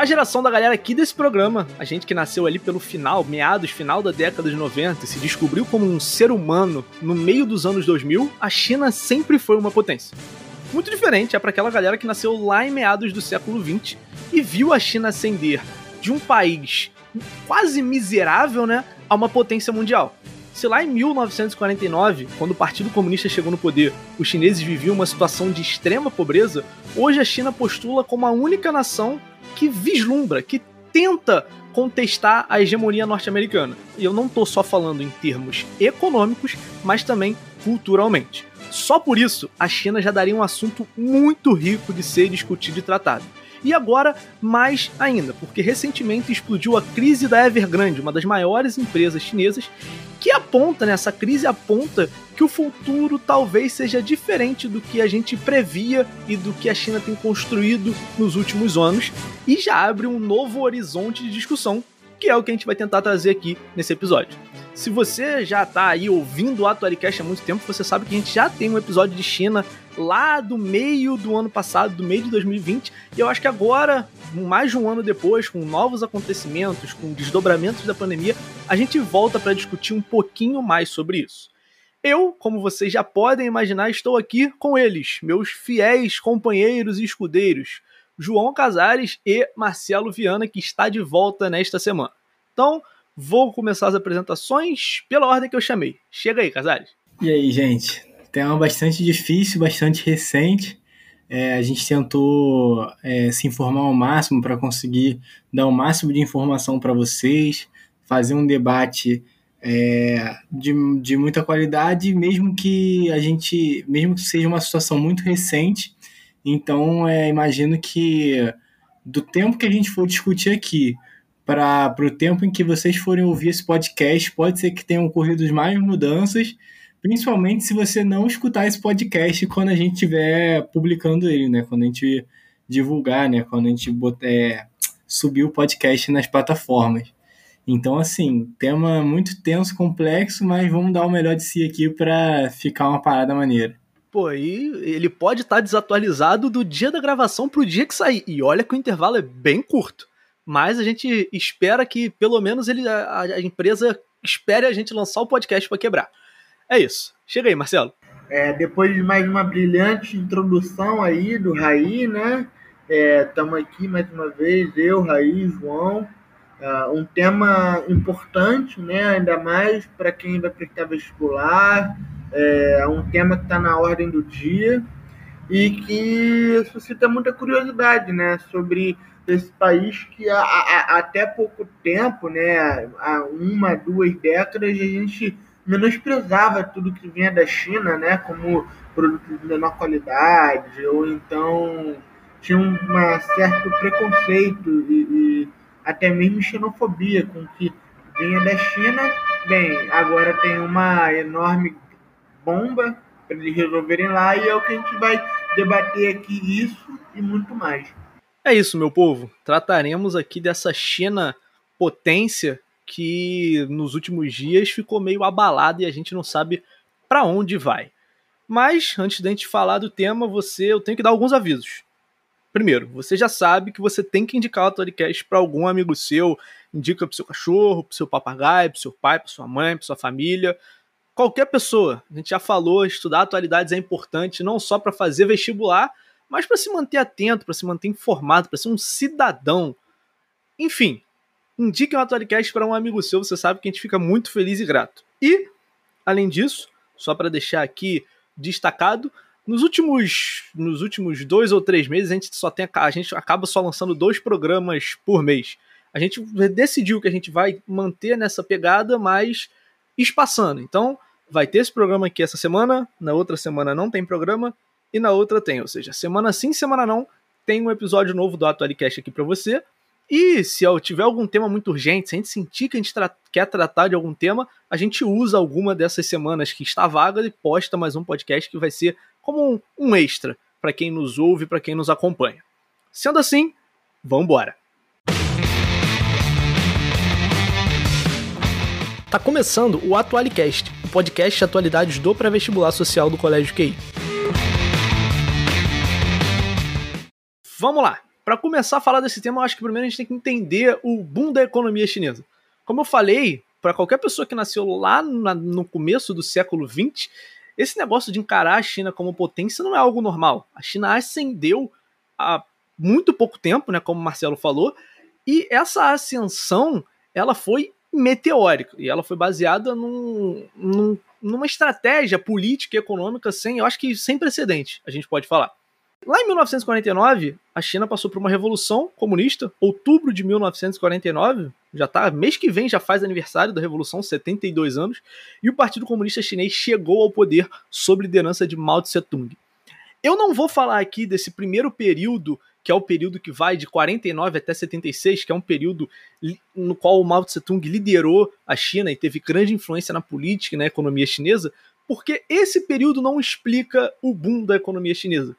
Pra geração da galera aqui desse programa, a gente que nasceu ali pelo final, meados, final da década de 90 e se descobriu como um ser humano no meio dos anos 2000, a China sempre foi uma potência. Muito diferente é para aquela galera que nasceu lá em meados do século 20 e viu a China ascender de um país quase miserável, né, a uma potência mundial. Se lá em 1949, quando o Partido Comunista chegou no poder, os chineses viviam uma situação de extrema pobreza, hoje a China postula como a única nação que vislumbra, que tenta contestar a hegemonia norte-americana. E eu não estou só falando em termos econômicos, mas também culturalmente. Só por isso, a China já daria um assunto muito rico de ser discutido e tratado. E agora, mais ainda, porque recentemente explodiu a crise da Evergrande, uma das maiores empresas chinesas, que aponta, né, crise aponta que o futuro talvez seja diferente do que a gente previa e do que a China tem construído nos últimos anos, e já abre um novo horizonte de discussão, que é o que a gente vai tentar trazer aqui nesse episódio. Se você já está aí ouvindo o Atualicast há muito tempo, você sabe que a gente já tem um episódio de China lá do meio do ano passado, do meio de 2020, e eu acho que agora, mais de um ano depois, com novos acontecimentos, com desdobramentos da pandemia, a gente volta para discutir um pouquinho mais sobre isso. Eu, como vocês já podem imaginar, estou aqui com eles, meus fiéis companheiros e escudeiros, João Casares e Marcelo Viana, que está de volta nesta semana. Então, vou começar as apresentações pela ordem que eu chamei. Chega aí, Casares. E aí, gente? Tema bastante difícil, bastante recente. É, a gente tentou é, se informar ao máximo para conseguir dar o máximo de informação para vocês, fazer um debate é, de, de muita qualidade, mesmo que a gente, mesmo que seja uma situação muito recente. Então, é, imagino que do tempo que a gente for discutir aqui para o tempo em que vocês forem ouvir esse podcast, pode ser que tenham ocorrido mais mudanças Principalmente se você não escutar esse podcast quando a gente estiver publicando ele, né? Quando a gente divulgar, né? Quando a gente botar, é, subir o podcast nas plataformas. Então, assim, tema muito tenso, complexo, mas vamos dar o melhor de si aqui para ficar uma parada maneira. Pô, aí ele pode estar tá desatualizado do dia da gravação pro dia que sair. E olha que o intervalo é bem curto. Mas a gente espera que pelo menos ele, a, a empresa espere a gente lançar o podcast para quebrar. É isso. Chega aí, Marcelo. É, depois de mais uma brilhante introdução aí do Raí, né? Estamos é, aqui mais uma vez, eu, Raí, João. Uh, um tema importante, né? Ainda mais para quem vai prestar vestibular. É um tema que está na ordem do dia e que suscita muita curiosidade, né? Sobre esse país que há, há, até pouco tempo, né? Há uma, duas décadas, a gente menosprezava tudo que vinha da China, né, como produto de menor qualidade, ou então tinha um certo preconceito e, e até mesmo xenofobia com o que vinha da China. Bem, agora tem uma enorme bomba para eles resolverem lá e é o que a gente vai debater aqui isso e muito mais. É isso, meu povo. Trataremos aqui dessa China potência que nos últimos dias ficou meio abalado e a gente não sabe para onde vai. Mas antes da gente falar do tema, você, eu tenho que dar alguns avisos. Primeiro, você já sabe que você tem que indicar o podcast para algum amigo seu, indica para seu cachorro, para seu papagaio, para seu pai, para sua mãe, para sua família, qualquer pessoa. A gente já falou, estudar atualidades é importante não só para fazer vestibular, mas para se manter atento, para se manter informado, para ser um cidadão. Enfim, indique um Atualicast para um amigo seu, você sabe que a gente fica muito feliz e grato. E, além disso, só para deixar aqui destacado, nos últimos, nos últimos dois ou três meses a gente só tem a gente acaba só lançando dois programas por mês. A gente decidiu que a gente vai manter nessa pegada, mas espaçando. Então, vai ter esse programa aqui essa semana, na outra semana não tem programa e na outra tem, ou seja, semana sim, semana não, tem um episódio novo do Atualicast aqui para você. E se eu tiver algum tema muito urgente, se a gente sentir que a gente tra quer tratar de algum tema, a gente usa alguma dessas semanas que está vaga e posta mais um podcast que vai ser como um, um extra para quem nos ouve, para quem nos acompanha. Sendo assim, vamos embora. Tá começando o Atualicast, o podcast de atualidades do pré-vestibular social do Colégio QI. Vamos lá! Para começar a falar desse tema, eu acho que primeiro a gente tem que entender o boom da economia chinesa. Como eu falei, para qualquer pessoa que nasceu lá no começo do século XX, esse negócio de encarar a China como potência não é algo normal. A China ascendeu há muito pouco tempo, né, como o Marcelo falou, e essa ascensão ela foi meteórica e ela foi baseada num, num, numa estratégia política e econômica sem, eu acho que sem precedente, a gente pode falar. Lá em 1949, a China passou por uma revolução comunista, outubro de 1949, já tá, mês que vem já faz aniversário da revolução, 72 anos, e o Partido Comunista Chinês chegou ao poder sob liderança de Mao Tse-tung. Eu não vou falar aqui desse primeiro período, que é o período que vai de 49 até 76, que é um período no qual o Mao Tse-tung liderou a China e teve grande influência na política e na economia chinesa, porque esse período não explica o boom da economia chinesa.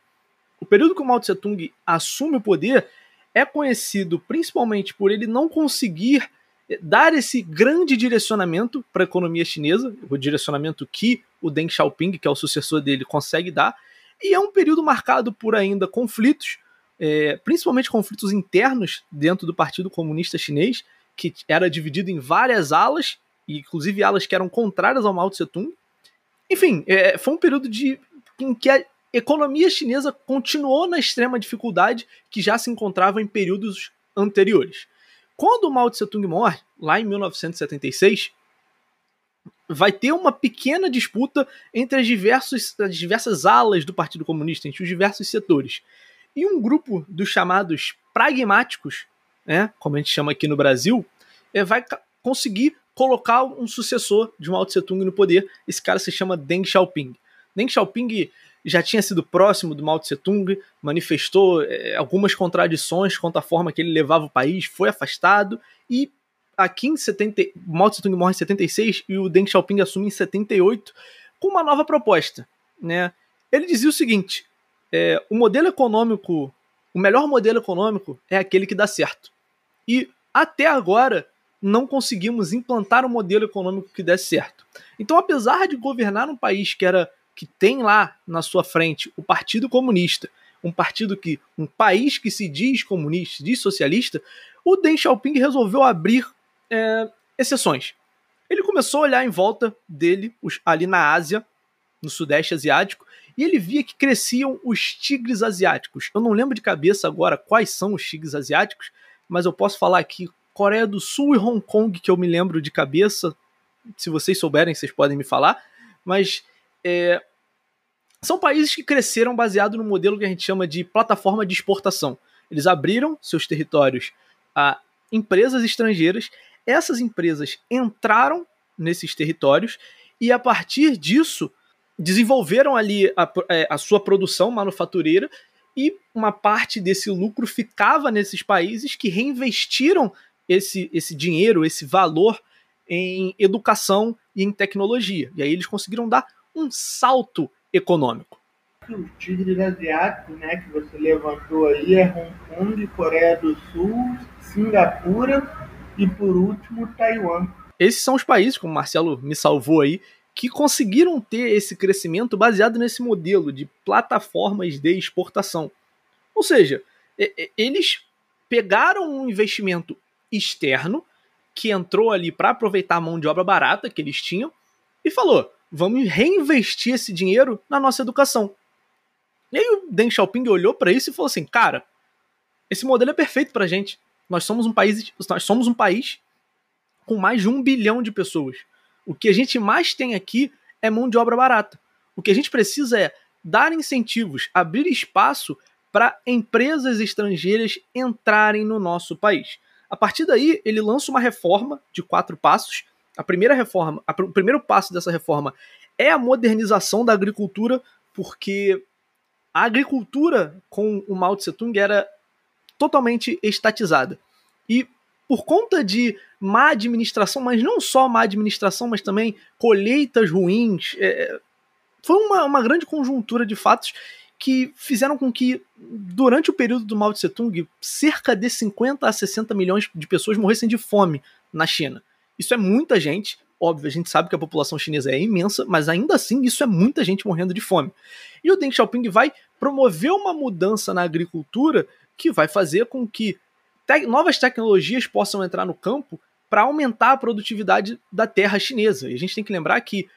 O período que o Mao Tse Tung assume o poder é conhecido principalmente por ele não conseguir eh, dar esse grande direcionamento para a economia chinesa, o direcionamento que o Deng Xiaoping, que é o sucessor dele, consegue dar, e é um período marcado por ainda conflitos, é, principalmente conflitos internos dentro do Partido Comunista Chinês, que era dividido em várias alas, inclusive alas que eram contrárias ao Mao Tse Tung. Enfim, é, foi um período de, em que economia chinesa continuou na extrema dificuldade que já se encontrava em períodos anteriores. Quando Mao Tse-tung morre, lá em 1976, vai ter uma pequena disputa entre as, diversos, as diversas alas do Partido Comunista, entre os diversos setores. E um grupo dos chamados pragmáticos, né, como a gente chama aqui no Brasil, é, vai conseguir colocar um sucessor de Mao Tse-tung no poder. Esse cara se chama Deng Xiaoping. Deng Xiaoping já tinha sido próximo do Mao Tse Tung, manifestou é, algumas contradições quanto à forma que ele levava o país, foi afastado e aqui em 70, Mao Tse Tung morre em 76 e o Deng Xiaoping assume em 78 com uma nova proposta, né? Ele dizia o seguinte: é, o modelo econômico, o melhor modelo econômico é aquele que dá certo. E até agora não conseguimos implantar um modelo econômico que desse certo. Então, apesar de governar um país que era que tem lá na sua frente o Partido Comunista, um partido que, um país que se diz comunista, diz socialista, o Deng Xiaoping resolveu abrir é, exceções. Ele começou a olhar em volta dele, ali na Ásia, no Sudeste Asiático, e ele via que cresciam os tigres asiáticos. Eu não lembro de cabeça agora quais são os tigres asiáticos, mas eu posso falar aqui Coreia do Sul e Hong Kong, que eu me lembro de cabeça. Se vocês souberem, vocês podem me falar. Mas é, são países que cresceram baseado no modelo que a gente chama de plataforma de exportação. Eles abriram seus territórios a empresas estrangeiras, essas empresas entraram nesses territórios e a partir disso desenvolveram ali a, é, a sua produção manufatureira e uma parte desse lucro ficava nesses países que reinvestiram esse, esse dinheiro, esse valor em educação e em tecnologia. E aí eles conseguiram dar um salto econômico. Os tigres asiáticos, né, que você levantou aí, é Hong Kong, Coreia do Sul, Singapura e, por último, Taiwan. Esses são os países, como o Marcelo me salvou aí, que conseguiram ter esse crescimento baseado nesse modelo de plataformas de exportação. Ou seja, eles pegaram um investimento externo que entrou ali para aproveitar a mão de obra barata que eles tinham e falou: vamos reinvestir esse dinheiro na nossa educação. E aí o Deng Xiaoping olhou para isso e falou assim: cara, esse modelo é perfeito para gente. Nós somos um país, nós somos um país com mais de um bilhão de pessoas. O que a gente mais tem aqui é mão de obra barata. O que a gente precisa é dar incentivos, abrir espaço para empresas estrangeiras entrarem no nosso país. A partir daí, ele lança uma reforma de quatro passos a primeira reforma, a, o primeiro passo dessa reforma é a modernização da agricultura, porque a agricultura com o Mao Tse Tung era totalmente estatizada. E por conta de má administração, mas não só má administração, mas também colheitas ruins, é, foi uma, uma grande conjuntura de fatos que fizeram com que, durante o período do Mao Tse Tung, cerca de 50 a 60 milhões de pessoas morressem de fome na China. Isso é muita gente. Óbvio, a gente sabe que a população chinesa é imensa, mas ainda assim isso é muita gente morrendo de fome. E o Deng Xiaoping vai promover uma mudança na agricultura que vai fazer com que te novas tecnologias possam entrar no campo para aumentar a produtividade da terra chinesa. E a gente tem que lembrar que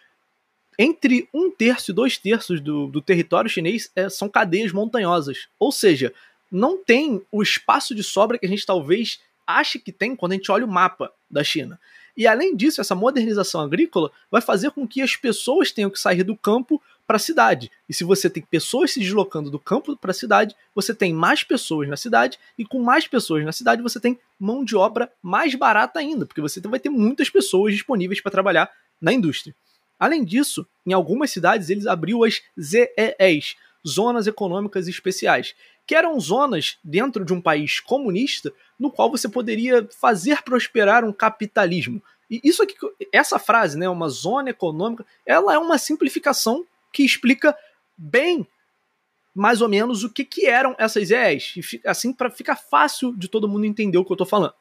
entre um terço e dois terços do, do território chinês é, são cadeias montanhosas. Ou seja, não tem o espaço de sobra que a gente talvez ache que tem quando a gente olha o mapa da China. E além disso, essa modernização agrícola vai fazer com que as pessoas tenham que sair do campo para a cidade. E se você tem pessoas se deslocando do campo para a cidade, você tem mais pessoas na cidade, e com mais pessoas na cidade, você tem mão de obra mais barata ainda, porque você vai ter muitas pessoas disponíveis para trabalhar na indústria. Além disso, em algumas cidades eles abriu as ZEEs, Zonas Econômicas Especiais, que eram zonas dentro de um país comunista no qual você poderia fazer prosperar um capitalismo. E isso aqui, essa frase, né, uma zona econômica, ela é uma simplificação que explica bem mais ou menos o que, que eram essas ZEEs, assim para ficar fácil de todo mundo entender o que eu estou falando.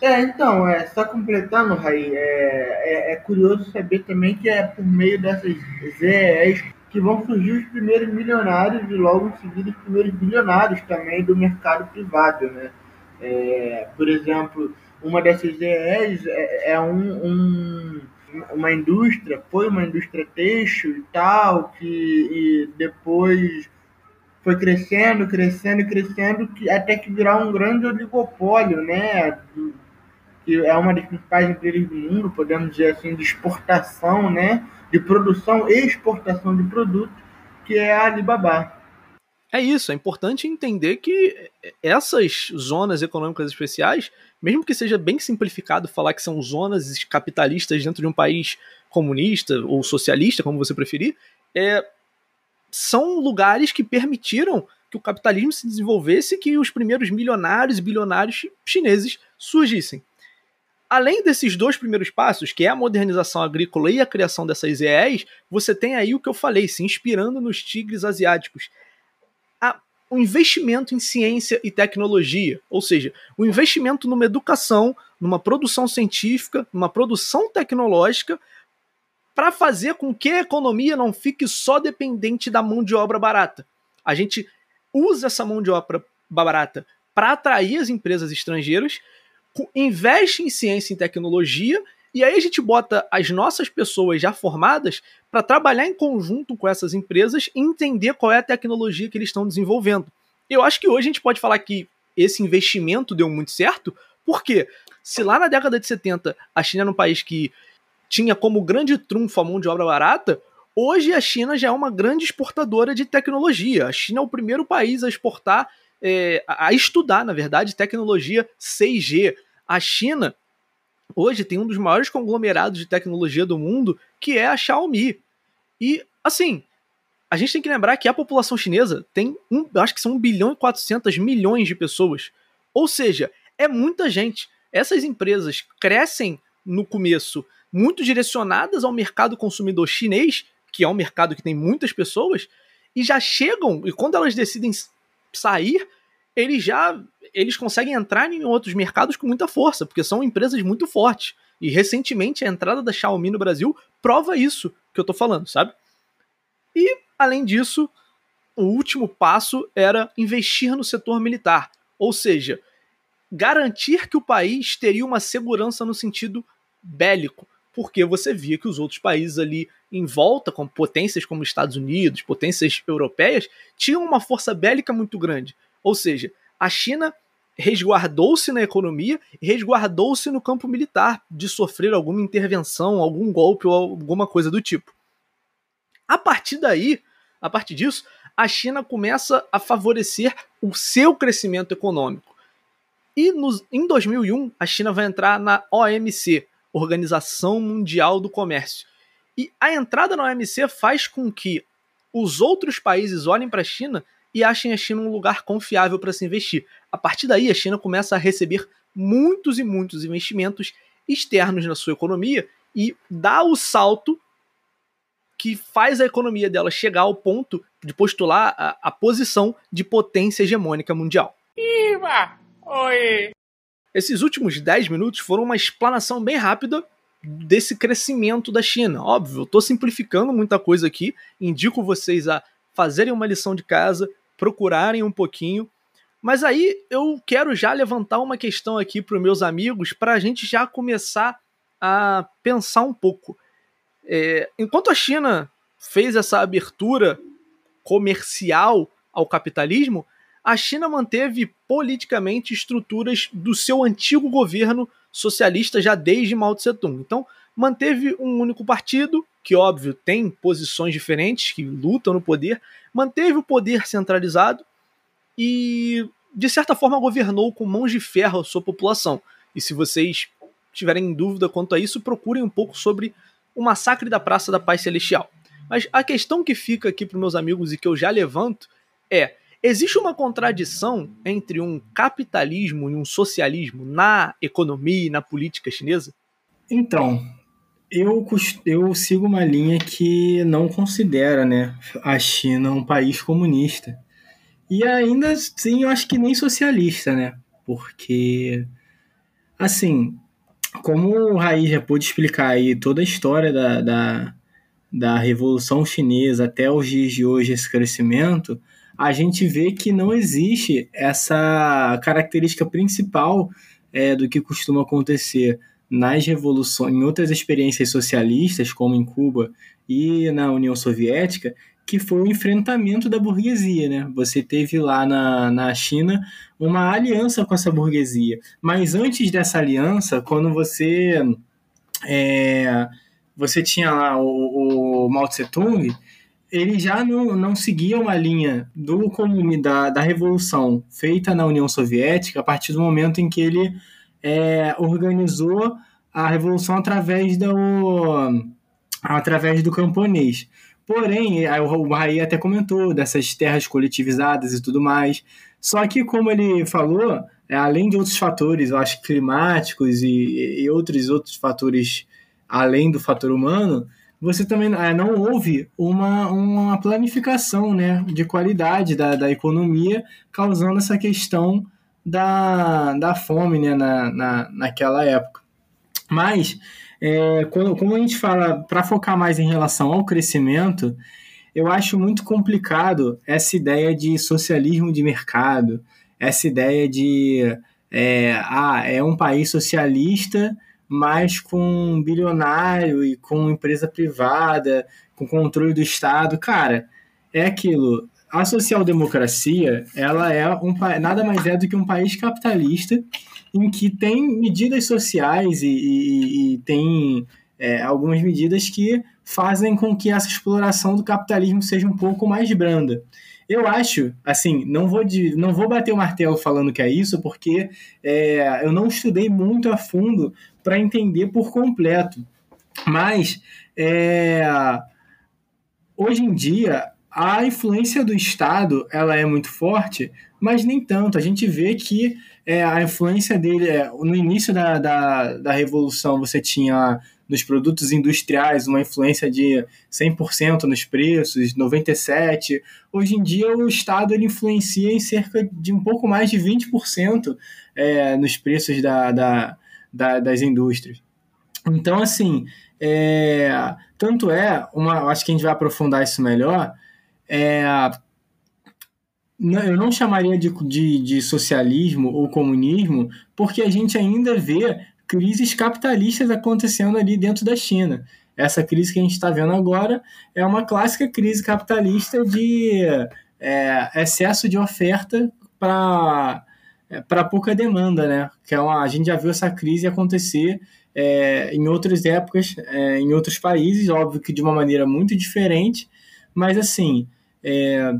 É, então, é, só completando, Raí, é, é, é, curioso saber também que é por meio dessas ZEs que vão surgir os primeiros milionários e logo em seguida os primeiros bilionários também do mercado privado, né? É, por exemplo, uma dessas ZEs é, é um, um, uma indústria, foi uma indústria têxtil e tal, que e depois foi crescendo, crescendo, crescendo, que, até que virar um grande oligopólio, né? Que é uma das principais empresas do mundo, podemos dizer assim, de exportação, né, de produção e exportação de produtos, que é a Alibaba. É isso, é importante entender que essas zonas econômicas especiais, mesmo que seja bem simplificado falar que são zonas capitalistas dentro de um país comunista ou socialista, como você preferir, é, são lugares que permitiram que o capitalismo se desenvolvesse e que os primeiros milionários e bilionários chineses surgissem. Além desses dois primeiros passos, que é a modernização agrícola e a criação dessas EEs, você tem aí o que eu falei, se inspirando nos tigres asiáticos. O investimento em ciência e tecnologia, ou seja, o investimento numa educação, numa produção científica, numa produção tecnológica, para fazer com que a economia não fique só dependente da mão de obra barata. A gente usa essa mão de obra barata para atrair as empresas estrangeiras investe em ciência e tecnologia e aí a gente bota as nossas pessoas já formadas para trabalhar em conjunto com essas empresas e entender qual é a tecnologia que eles estão desenvolvendo. Eu acho que hoje a gente pode falar que esse investimento deu muito certo, porque se lá na década de 70 a China era um país que tinha como grande trunfo a mão de obra barata, hoje a China já é uma grande exportadora de tecnologia. A China é o primeiro país a exportar é, a estudar, na verdade, tecnologia 6G. A China hoje tem um dos maiores conglomerados de tecnologia do mundo, que é a Xiaomi. E, assim, a gente tem que lembrar que a população chinesa tem, um, acho que são 1 bilhão e 400 milhões de pessoas. Ou seja, é muita gente. Essas empresas crescem no começo muito direcionadas ao mercado consumidor chinês, que é um mercado que tem muitas pessoas, e já chegam, e quando elas decidem sair, eles já eles conseguem entrar em outros mercados com muita força, porque são empresas muito fortes. E recentemente a entrada da Xiaomi no Brasil prova isso que eu tô falando, sabe? E além disso, o último passo era investir no setor militar, ou seja, garantir que o país teria uma segurança no sentido bélico, porque você via que os outros países ali em volta, com potências como Estados Unidos, potências europeias, tinham uma força bélica muito grande. Ou seja, a China resguardou-se na economia e resguardou-se no campo militar de sofrer alguma intervenção, algum golpe ou alguma coisa do tipo. A partir daí, a partir disso, a China começa a favorecer o seu crescimento econômico. E nos, em 2001, a China vai entrar na OMC, Organização Mundial do Comércio. E a entrada na OMC faz com que os outros países olhem para a China e achem a China um lugar confiável para se investir. A partir daí, a China começa a receber muitos e muitos investimentos externos na sua economia e dá o salto que faz a economia dela chegar ao ponto de postular a, a posição de potência hegemônica mundial. Iva! Oi! Esses últimos 10 minutos foram uma explanação bem rápida desse crescimento da China. Óbvio, estou simplificando muita coisa aqui, indico vocês a fazerem uma lição de casa, procurarem um pouquinho, Mas aí eu quero já levantar uma questão aqui para os meus amigos para a gente já começar a pensar um pouco. É, enquanto a China fez essa abertura comercial ao capitalismo, a China manteve politicamente estruturas do seu antigo governo socialista já desde Mao Tse Tung. Então, manteve um único partido, que óbvio tem posições diferentes, que lutam no poder, manteve o poder centralizado e, de certa forma, governou com mãos de ferro a sua população. E se vocês tiverem dúvida quanto a isso, procurem um pouco sobre o massacre da Praça da Paz Celestial. Mas a questão que fica aqui para meus amigos e que eu já levanto é: existe uma contradição entre um capitalismo e um socialismo na economia e na política chinesa? Então, eu, eu sigo uma linha que não considera né, a China um país comunista. E ainda assim, eu acho que nem socialista, né? Porque, assim, como o Raí já pôde explicar aí toda a história da, da, da Revolução Chinesa até os dias de hoje, esse crescimento, a gente vê que não existe essa característica principal é, do que costuma acontecer nas revoluções, em outras experiências socialistas, como em Cuba e na União Soviética, que foi o enfrentamento da burguesia, né? Você teve lá na, na China uma aliança com essa burguesia. Mas antes dessa aliança, quando você é, você tinha lá o, o Mao Tse Tung, ele já não, não seguia uma linha do da, da revolução feita na União Soviética a partir do momento em que ele é, organizou a revolução através do, através do camponês. Porém, o Raí até comentou dessas terras coletivizadas e tudo mais. Só que, como ele falou, é, além de outros fatores, eu acho climáticos e, e outros outros fatores além do fator humano, você também é, não houve uma, uma planificação né, de qualidade da, da economia, causando essa questão da, da fome né, na, na, naquela época. Mas, é, quando, como a gente fala, para focar mais em relação ao crescimento, eu acho muito complicado essa ideia de socialismo de mercado, essa ideia de é, ah, é um país socialista, mas com um bilionário e com empresa privada, com controle do Estado. Cara, é aquilo a social-democracia ela é um, nada mais é do que um país capitalista em que tem medidas sociais e, e, e tem é, algumas medidas que fazem com que essa exploração do capitalismo seja um pouco mais branda. Eu acho, assim, não vou, de, não vou bater o martelo falando que é isso, porque é, eu não estudei muito a fundo para entender por completo. Mas, é, hoje em dia, a influência do Estado ela é muito forte, mas nem tanto. A gente vê que é, a influência dele, é, no início da, da, da Revolução, você tinha nos produtos industriais uma influência de 100% nos preços, 97%. Hoje em dia, o Estado ele influencia em cerca de um pouco mais de 20% é, nos preços da, da, da, das indústrias. Então, assim, é, tanto é, uma, acho que a gente vai aprofundar isso melhor, é, eu não chamaria de, de, de, socialismo ou comunismo, porque a gente ainda vê crises capitalistas acontecendo ali dentro da China. Essa crise que a gente está vendo agora é uma clássica crise capitalista de é, excesso de oferta para é, para pouca demanda, né? Que é uma, a gente já viu essa crise acontecer é, em outras épocas, é, em outros países, óbvio que de uma maneira muito diferente, mas assim, é,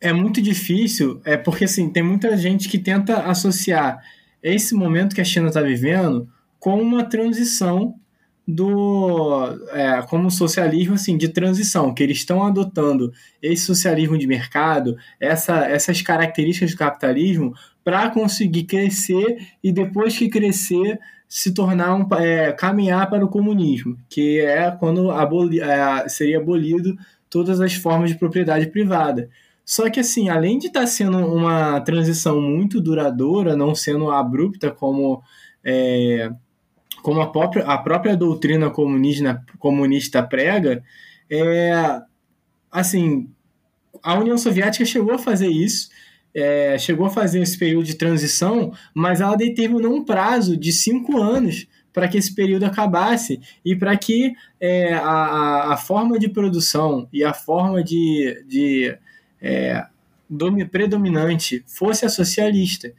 é muito difícil, é porque assim, tem muita gente que tenta associar esse momento que a China está vivendo com uma transição do é, como socialismo assim de transição que eles estão adotando esse socialismo de mercado essa, essas características do capitalismo para conseguir crescer e depois que crescer se tornar um é, caminhar para o comunismo que é quando aboli, é, seria abolido todas as formas de propriedade privada. Só que, assim, além de estar tá sendo uma transição muito duradoura, não sendo abrupta como, é, como a, própria, a própria doutrina comunista, comunista prega, é, assim, a União Soviética chegou a fazer isso, é, chegou a fazer esse período de transição, mas ela determinou um prazo de cinco anos para que esse período acabasse e para que é, a, a forma de produção e a forma de, de é, predominante fosse a socialista.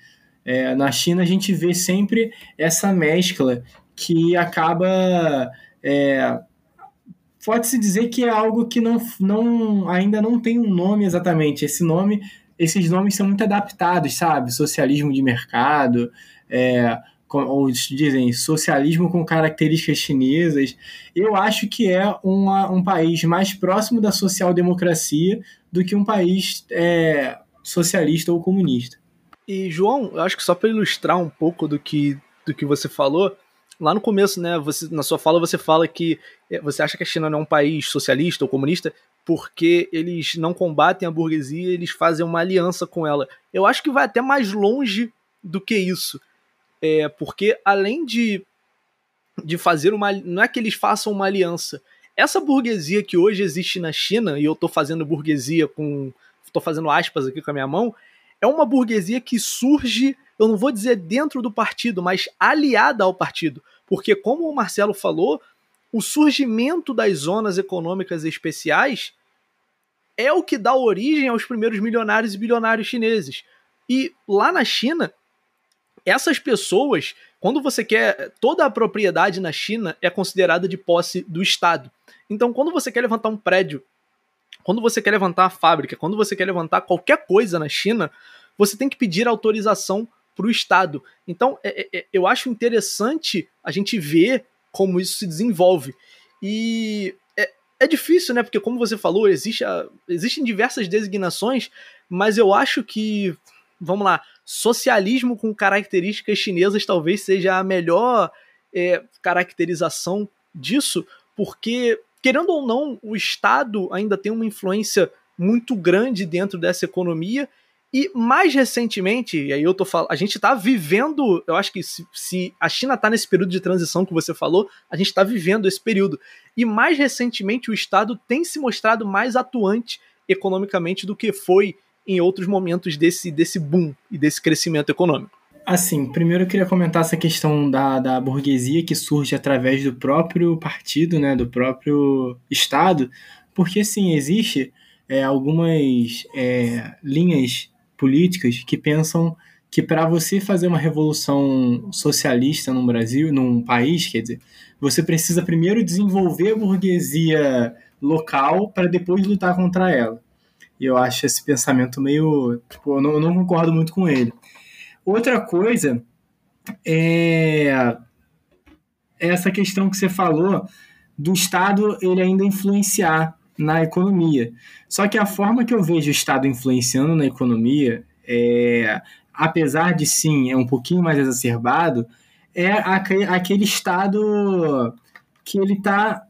É, na China a gente vê sempre essa mescla que acaba é, pode-se dizer que é algo que não, não, ainda não tem um nome exatamente. Esse nome, esses nomes são muito adaptados, sabe? Socialismo de mercado, é, ou dizem socialismo com características chinesas. Eu acho que é uma, um país mais próximo da social-democracia do que um país é, socialista ou comunista. E, João, eu acho que só para ilustrar um pouco do que, do que você falou, lá no começo, né, você, na sua fala você fala que é, você acha que a China não é um país socialista ou comunista porque eles não combatem a burguesia, eles fazem uma aliança com ela. Eu acho que vai até mais longe do que isso. É, porque além de, de fazer uma. Não é que eles façam uma aliança. Essa burguesia que hoje existe na China, e eu estou fazendo burguesia com. estou fazendo aspas aqui com a minha mão, é uma burguesia que surge, eu não vou dizer dentro do partido, mas aliada ao partido. Porque, como o Marcelo falou, o surgimento das zonas econômicas especiais é o que dá origem aos primeiros milionários e bilionários chineses. E lá na China, essas pessoas, quando você quer. Toda a propriedade na China é considerada de posse do Estado. Então, quando você quer levantar um prédio, quando você quer levantar uma fábrica, quando você quer levantar qualquer coisa na China, você tem que pedir autorização para o Estado. Então, é, é, é, eu acho interessante a gente ver como isso se desenvolve. E é, é difícil, né? Porque, como você falou, existe a, existem diversas designações, mas eu acho que, vamos lá, socialismo com características chinesas talvez seja a melhor é, caracterização disso, porque, querendo ou não, o Estado ainda tem uma influência muito grande dentro dessa economia. E mais recentemente, e aí eu tô falando, a gente tá vivendo, eu acho que se, se a China tá nesse período de transição que você falou, a gente tá vivendo esse período. E mais recentemente o Estado tem se mostrado mais atuante economicamente do que foi em outros momentos desse, desse boom e desse crescimento econômico. Assim, primeiro eu queria comentar essa questão da, da burguesia que surge através do próprio partido, né, do próprio Estado, porque sim, existe é, algumas é, linhas políticas que pensam que para você fazer uma revolução socialista no Brasil, num país, quer dizer, você precisa primeiro desenvolver a burguesia local para depois lutar contra ela. E eu acho esse pensamento meio. Tipo, eu não, eu não concordo muito com ele. Outra coisa é essa questão que você falou do Estado ele ainda influenciar na economia. Só que a forma que eu vejo o Estado influenciando na economia, é, apesar de sim, é um pouquinho mais exacerbado, é aquele Estado que ele está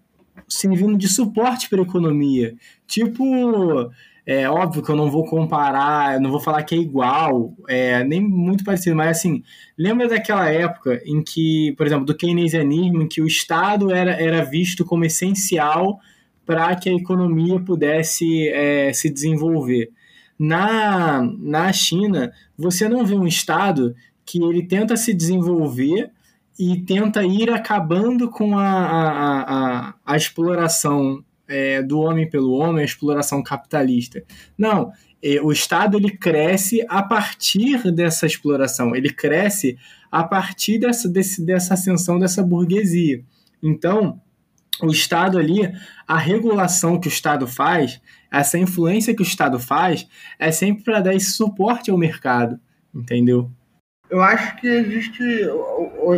servindo de suporte para a economia. Tipo, é óbvio que eu não vou comparar, eu não vou falar que é igual, é, nem muito parecido, mas assim, lembra daquela época em que, por exemplo, do keynesianismo, em que o Estado era, era visto como essencial para que a economia pudesse é, se desenvolver. Na, na China, você não vê um Estado que ele tenta se desenvolver e tenta ir acabando com a, a, a, a exploração é, do homem pelo homem, a exploração capitalista. Não, é, o Estado ele cresce a partir dessa exploração, ele cresce a partir dessa, desse, dessa ascensão dessa burguesia. Então, o Estado ali, a regulação que o Estado faz, essa influência que o Estado faz, é sempre para dar esse suporte ao mercado, entendeu? Eu acho que existe,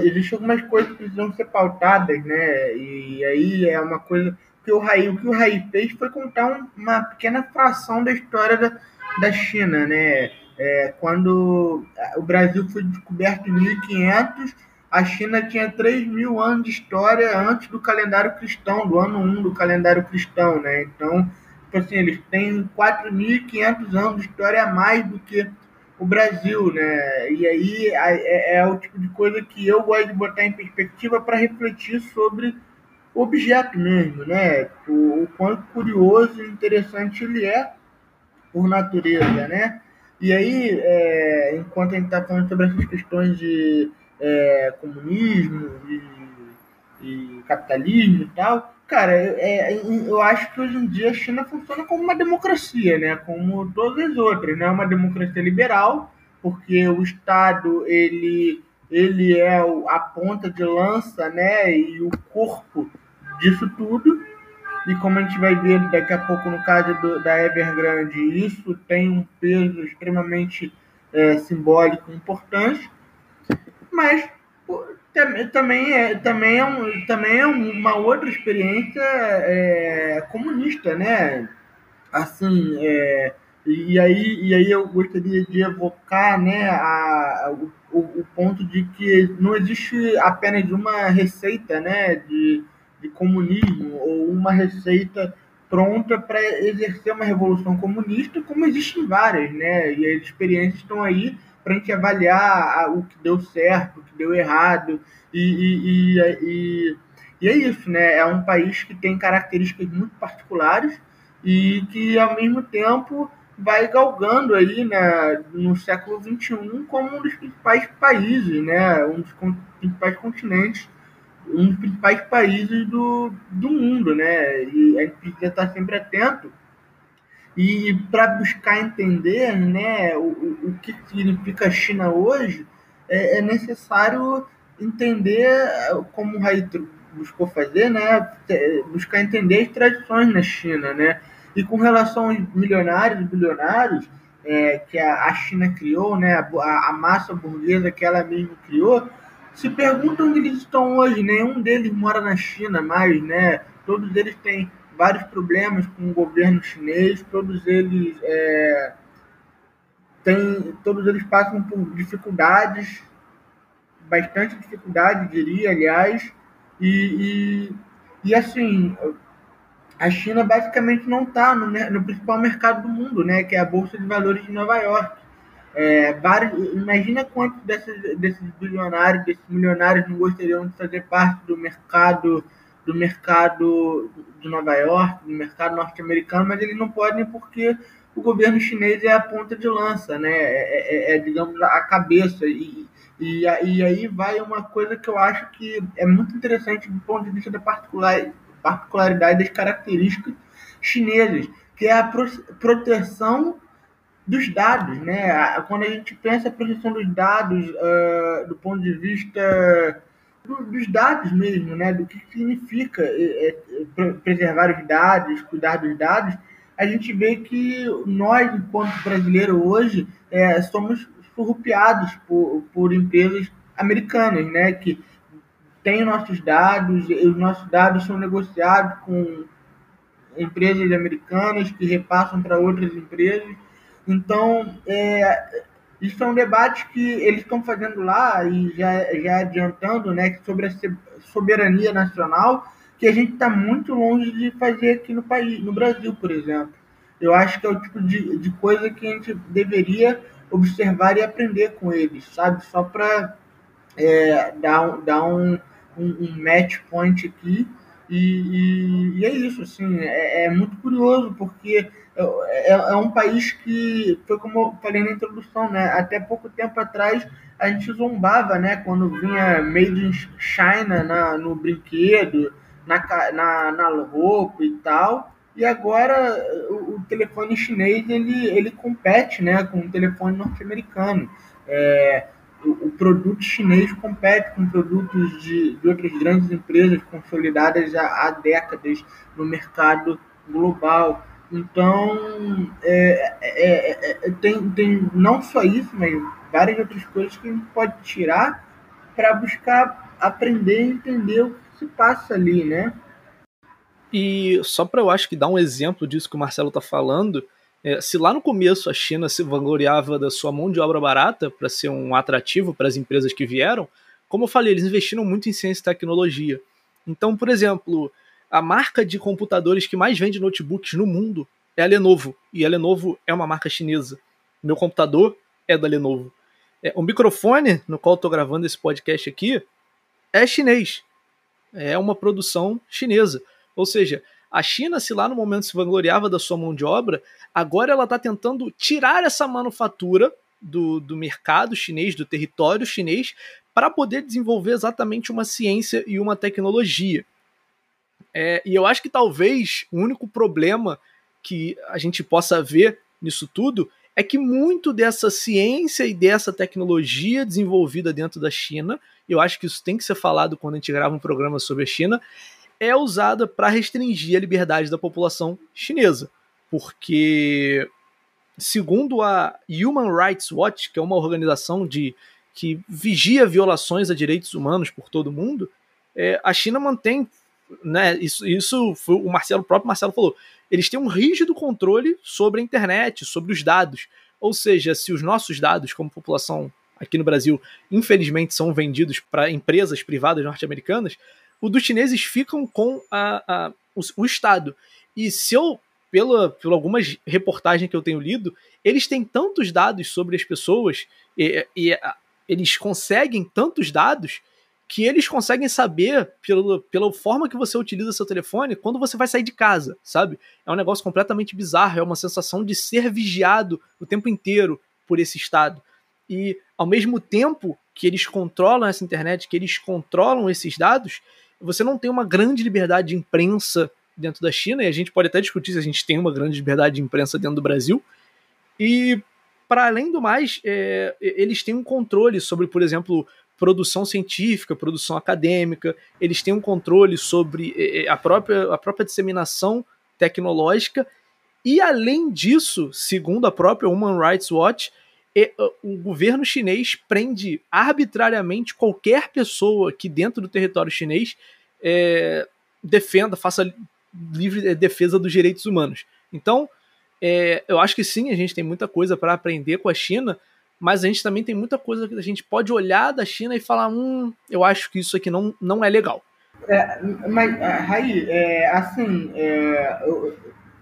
existe algumas coisas que precisam ser pautadas, né? E aí é uma coisa que o Raí, o que o Raí fez foi contar um, uma pequena fração da história da, da China, né? É, quando o Brasil foi descoberto em 1500, a China tinha 3 mil anos de história antes do calendário cristão, do ano 1 do calendário cristão, né? Então, tipo assim, eles têm 4.500 anos de história a mais do que o Brasil, né? E aí é, é, o tipo de coisa que eu gosto de botar em perspectiva para refletir sobre objeto mesmo, né? O, o quanto curioso e interessante ele é por natureza, né? E aí, é, enquanto a gente está falando sobre essas questões de é, comunismo e, e, capitalismo e tal, cara, é, é, eu acho que hoje em dia a China funciona como uma democracia, né? Como todas as outras, né? Uma democracia liberal, porque o Estado ele ele é a ponta de lança, né? E o corpo disso tudo. E como a gente vai ver daqui a pouco no caso do, da Evergrande, isso tem um peso extremamente é, simbólico importante. Mas pô, também é, também, é um, também é uma outra experiência é, comunista, né? Assim, é, e, aí, e aí eu gostaria de evocar né, a, o, o ponto de que não existe apenas uma receita né, de de comunismo ou uma receita pronta para exercer uma revolução comunista, como existem várias, né? E as experiências estão aí para a gente avaliar o que deu certo, o que deu errado, e, e, e, e, e é isso, né? É um país que tem características muito particulares e que, ao mesmo tempo, vai galgando aí né, no século XXI como um dos principais países, né? Um dos principais continentes um dos principais países do, do mundo, né? E a gente precisa estar sempre atento e para buscar entender, né, o, o que significa a China hoje, é, é necessário entender como o Raí buscou fazer, né, buscar entender as tradições na China, né? E com relação aos milionários e bilionários é, que a, a China criou, né, a, a massa burguesa que ela mesma criou, se perguntam onde eles estão hoje. Nenhum deles mora na China mais, né? Todos eles têm vários problemas com o governo chinês, todos eles é, têm, todos eles passam por dificuldades, bastante dificuldade, diria, aliás, e, e, e assim, a China basicamente não está no, no principal mercado do mundo, né, que é a Bolsa de Valores de Nova York. É, vários, imagina quantos desses, desses bilionários, desses milionários não gostariam de fazer parte do mercado do mercado de Nova York, do mercado norte-americano, mas eles não podem porque o governo chinês é a ponta de lança, né? É, é, é digamos, a cabeça. E, e, e, aí vai uma coisa que eu acho que é muito interessante do ponto de vista da particular, particularidade das características chinesas, que é a proteção dos dados, né? Quando a gente pensa a proteção dos dados uh, do ponto de vista do, dos dados mesmo, né? Do que significa é, é, preservar os dados, cuidar dos dados, a gente vê que nós, enquanto brasileiros hoje, é, somos surrupiados por, por empresas americanas, né? Que têm nossos dados, e os nossos dados são negociados com empresas americanas que repassam para outras empresas então, é, isso é um debate que eles estão fazendo lá e já, já adiantando né, sobre a soberania nacional, que a gente está muito longe de fazer aqui no país, no Brasil, por exemplo. Eu acho que é o tipo de, de coisa que a gente deveria observar e aprender com eles, sabe? Só para é, dar, dar um, um, um match point aqui. E, e, e é isso, assim, é, é muito curioso, porque é, é, um país que, foi como eu falei na introdução, né? Até pouco tempo atrás a gente zombava, né? Quando vinha Made in China na, no brinquedo, na, na, na roupa e tal. E agora o, o, telefone chinês ele, ele compete né, com o telefone norte-americano. É, o, produto chinês compete com produtos de, de outras grandes empresas consolidadas há, há décadas no mercado global. Então, é, é, é, é, tem, tem não só isso, mas várias outras coisas que a gente pode tirar para buscar aprender e entender o que se passa ali, né? E só para eu acho que dar um exemplo disso que o Marcelo está falando, é, se lá no começo a China se vangloriava da sua mão de obra barata para ser um atrativo para as empresas que vieram, como eu falei, eles investiram muito em ciência e tecnologia. Então, por exemplo, a marca de computadores que mais vende notebooks no mundo é a Lenovo. E a Lenovo é uma marca chinesa. Meu computador é da Lenovo. É, o microfone no qual estou gravando esse podcast aqui é chinês. É uma produção chinesa. Ou seja, A China, se lá no momento se vangloriava da sua mão de obra, agora ela está tentando tirar essa manufatura do, do mercado chinês, do território chinês, para poder desenvolver exatamente uma ciência e uma tecnologia. É, e eu acho que talvez o único problema que a gente possa ver nisso tudo é que muito dessa ciência e dessa tecnologia desenvolvida dentro da China, eu acho que isso tem que ser falado quando a gente grava um programa sobre a China, é usada para restringir a liberdade da população chinesa. Porque, segundo a Human Rights Watch, que é uma organização de, que vigia violações a direitos humanos por todo o mundo, é, a China mantém. Né, isso, isso foi, o Marcelo, o próprio Marcelo falou. Eles têm um rígido controle sobre a internet, sobre os dados. Ou seja, se os nossos dados, como população aqui no Brasil, infelizmente são vendidos para empresas privadas norte-americanas, o dos chineses ficam com a, a o, o, Estado. E se eu, pela, pela algumas reportagens que eu tenho lido, eles têm tantos dados sobre as pessoas e, e eles conseguem tantos dados que eles conseguem saber pela, pela forma que você utiliza seu telefone quando você vai sair de casa, sabe? É um negócio completamente bizarro, é uma sensação de ser vigiado o tempo inteiro por esse Estado. E ao mesmo tempo que eles controlam essa internet, que eles controlam esses dados, você não tem uma grande liberdade de imprensa dentro da China, e a gente pode até discutir se a gente tem uma grande liberdade de imprensa dentro do Brasil. E, para além do mais, é, eles têm um controle sobre, por exemplo, produção científica, produção acadêmica, eles têm um controle sobre a própria, a própria disseminação tecnológica, e além disso, segundo a própria Human Rights Watch, o governo chinês prende arbitrariamente qualquer pessoa que dentro do território chinês é, defenda, faça livre defesa dos direitos humanos. Então, é, eu acho que sim, a gente tem muita coisa para aprender com a China, mas a gente também tem muita coisa que a gente pode olhar da China e falar, hum, eu acho que isso aqui não, não é legal. É, mas, Raí, é, assim, é,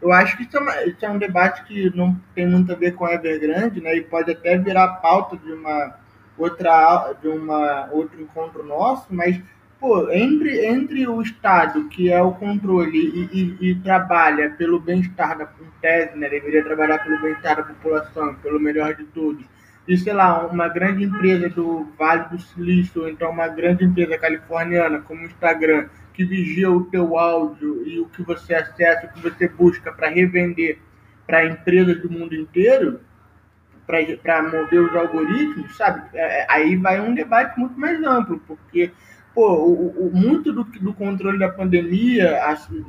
eu acho que isso é, uma, isso é, um debate que não tem muito a ver com Evergrande, né? E pode até virar pauta de uma outra de uma outro encontro nosso, mas pô, entre, entre o Estado, que é o controle e, e, e trabalha pelo bem-estar da em tese, né? Deveria trabalhar pelo bem-estar da população, pelo melhor de todos. E, sei lá, uma grande empresa do Vale do Silício, ou então uma grande empresa californiana, como o Instagram, que vigia o teu áudio e o que você acessa, o que você busca para revender para empresas do mundo inteiro, para mover os algoritmos, sabe? É, é, aí vai um debate muito mais amplo, porque pô, o, o muito do, do controle da pandemia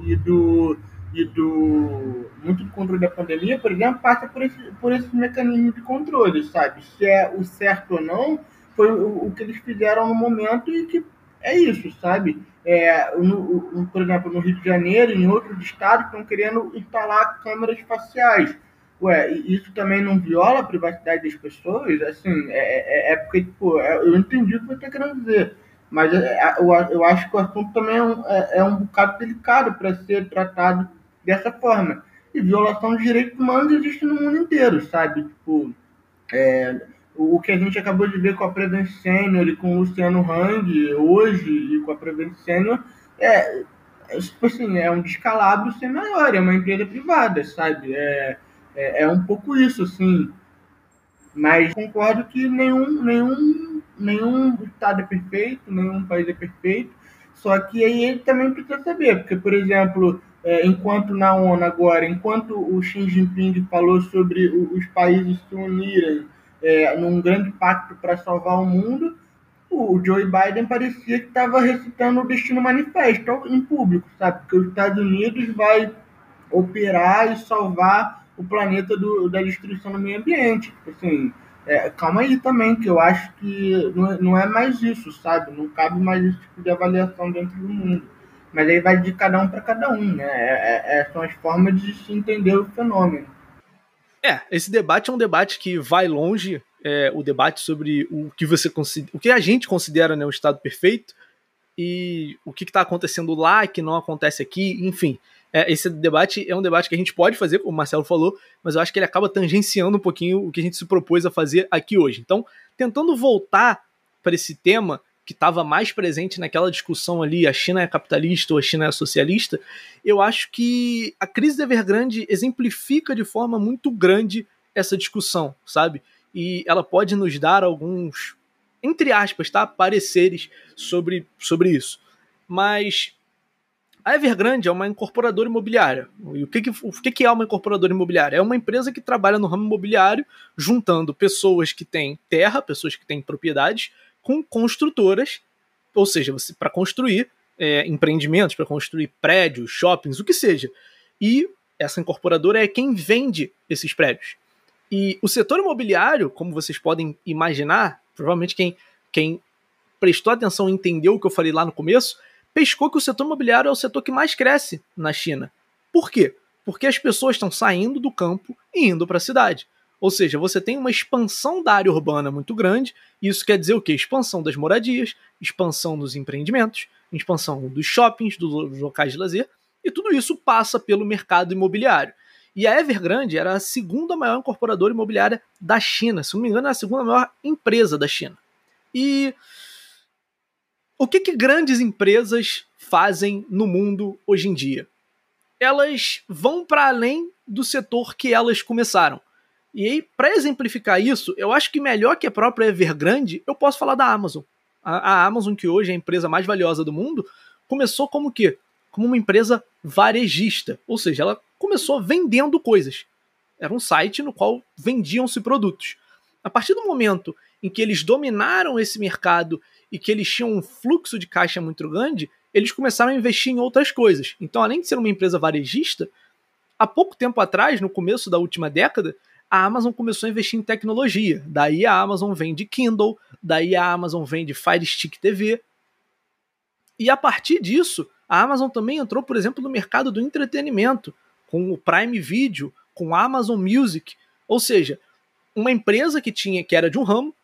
e do e do muito do controle da pandemia, por exemplo, passa por esse por esses mecanismos de controle, sabe? Se é o certo ou não, foi o, o que eles fizeram no momento e que é isso, sabe? É, no, por exemplo, no Rio de Janeiro, em outros estados, estão querendo instalar câmeras faciais. Ué, isso também não viola a privacidade das pessoas? Assim, é, é, é porque, tipo, é, eu entendi o que você está querendo dizer. Mas é, é, eu, eu acho que o assunto também é um, é, um bocado delicado para ser tratado dessa forma. E violação de direitos humanos existe no mundo inteiro, sabe? Tipo, é, o que a gente acabou de ver com a Prevent Senior e com o Luciano Hang hoje e com a Prevent Senior é, é, tipo assim, é um descalabro sem maior, é uma empresa privada, sabe? É, é, é, um pouco isso, assim. Mas concordo que nenhum, nenhum, nenhum estado é perfeito, nenhum país é perfeito, só que aí ele também precisa saber, porque, por exemplo, é, enquanto na ONU agora, enquanto o Xi Jinping falou sobre os países se unirem é, num grande pacto para salvar o mundo, o Joe Biden parecia que estava recitando o Destino Manifesto em público, sabe? Porque os Estados Unidos vai operar e salvar o planeta do, da destruição do meio ambiente. Assim, é, calma aí também, que eu acho que não, não é mais isso, sabe? Não cabe mais esse tipo de avaliação dentro do mundo. Mas aí vai de cada um para cada um, né? É, é, são as formas de se entender o fenômeno. É, esse debate é um debate que vai longe, é, o debate sobre o que você o que a gente considera né, o estado perfeito e o que está acontecendo lá que não acontece aqui, enfim. É, esse debate é um debate que a gente pode fazer, como o Marcelo falou, mas eu acho que ele acaba tangenciando um pouquinho o que a gente se propôs a fazer aqui hoje. Então, tentando voltar para esse tema, que estava mais presente naquela discussão ali, a China é capitalista ou a China é socialista, eu acho que a crise da Evergrande exemplifica de forma muito grande essa discussão, sabe? E ela pode nos dar alguns, entre aspas, tá? Pareceres sobre, sobre isso. Mas a Evergrande é uma incorporadora imobiliária. E o que, que, o que, que é uma incorporadora imobiliária? É uma empresa que trabalha no ramo imobiliário, juntando pessoas que têm terra, pessoas que têm propriedades, com construtoras, ou seja, para construir é, empreendimentos, para construir prédios, shoppings, o que seja. E essa incorporadora é quem vende esses prédios. E o setor imobiliário, como vocês podem imaginar, provavelmente quem, quem prestou atenção e entendeu o que eu falei lá no começo, pescou que o setor imobiliário é o setor que mais cresce na China. Por quê? Porque as pessoas estão saindo do campo e indo para a cidade. Ou seja, você tem uma expansão da área urbana muito grande, isso quer dizer o quê? Expansão das moradias, expansão dos empreendimentos, expansão dos shoppings, dos locais de lazer, e tudo isso passa pelo mercado imobiliário. E a Evergrande era a segunda maior incorporadora imobiliária da China, se não me engano, é a segunda maior empresa da China. E o que, que grandes empresas fazem no mundo hoje em dia? Elas vão para além do setor que elas começaram. E aí, para exemplificar isso, eu acho que melhor que a própria Evergrande, eu posso falar da Amazon. A, a Amazon, que hoje é a empresa mais valiosa do mundo, começou como que? Como uma empresa varejista. Ou seja, ela começou vendendo coisas. Era um site no qual vendiam-se produtos. A partir do momento em que eles dominaram esse mercado e que eles tinham um fluxo de caixa muito grande, eles começaram a investir em outras coisas. Então, além de ser uma empresa varejista, há pouco tempo atrás, no começo da última década, a Amazon começou a investir em tecnologia. Daí a Amazon vende Kindle, daí a Amazon vende Fire Stick TV. E a partir disso, a Amazon também entrou, por exemplo, no mercado do entretenimento, com o Prime Video, com a Amazon Music. Ou seja, uma empresa que tinha que era de um ramo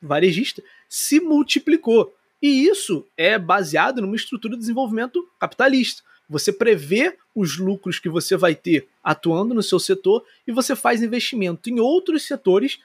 varejista se multiplicou. E isso é baseado numa estrutura de desenvolvimento capitalista. Você prevê os lucros que você vai ter atuando no seu setor e você faz investimento em outros setores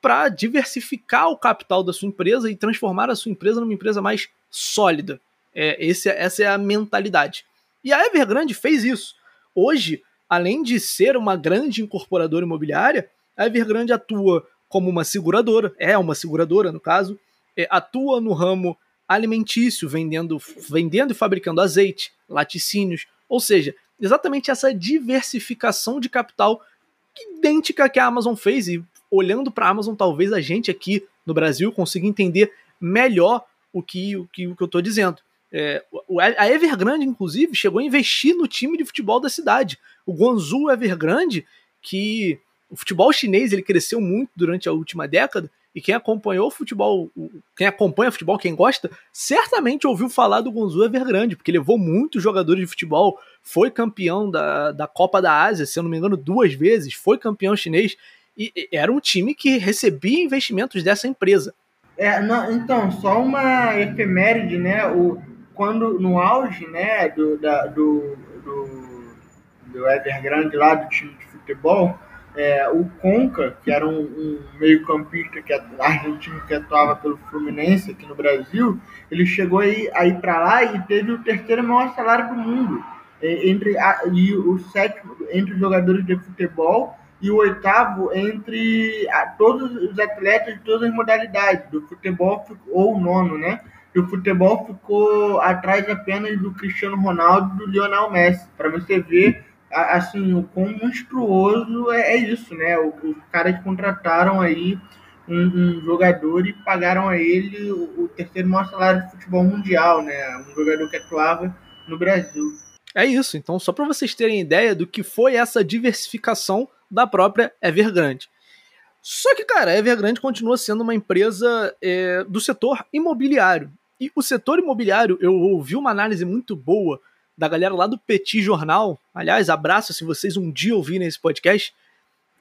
para diversificar o capital da sua empresa e transformar a sua empresa numa empresa mais sólida. É, esse, essa é a mentalidade. E a Evergrande fez isso. Hoje, além de ser uma grande incorporadora imobiliária, a Evergrande atua como uma seguradora, é uma seguradora no caso, é, atua no ramo alimentício, vendendo, vendendo e fabricando azeite, laticínios, ou seja, exatamente essa diversificação de capital idêntica que a Amazon fez e olhando para a Amazon, talvez a gente aqui no Brasil consiga entender melhor o que, o que, o que eu estou dizendo. É, a Evergrande, inclusive, chegou a investir no time de futebol da cidade. O Guangzhou Evergrande, que o futebol chinês ele cresceu muito durante a última década e quem acompanhou o futebol, quem acompanha futebol, quem gosta, certamente ouviu falar do Gonzu Evergrande, porque levou muitos jogadores de futebol, foi campeão da, da Copa da Ásia, se eu não me engano, duas vezes, foi campeão chinês, e, e era um time que recebia investimentos dessa empresa. É, não, então, só uma efeméride, né? O, quando no auge né, do, da, do, do, do Evergrande lá do time de futebol, é, o Conca, que era um, um meio-campista que argentino que atuava pelo Fluminense aqui no Brasil, ele chegou aí, aí para lá e teve o terceiro maior salário do mundo. Entre a, e o sétimo entre os jogadores de futebol e o oitavo entre a, todos os atletas de todas as modalidades, do futebol ou o nono, né? Do futebol ficou atrás apenas do Cristiano Ronaldo e do Lionel Messi, para você ver assim, o quão monstruoso é, é isso, né? Os caras contrataram aí um, um, jogador e pagaram a ele o, o, terceiro maior salário de futebol mundial, né? Um jogador que atuava no Brasil. É isso. Então, só para vocês terem ideia do que foi essa diversificação da própria Evergrande. Só que, cara, a Evergrande continua sendo uma empresa é, do setor imobiliário. E o setor imobiliário, eu ouvi uma análise muito boa da galera lá do Petit Jornal. Aliás, abraço se vocês um dia ouvirem esse podcast.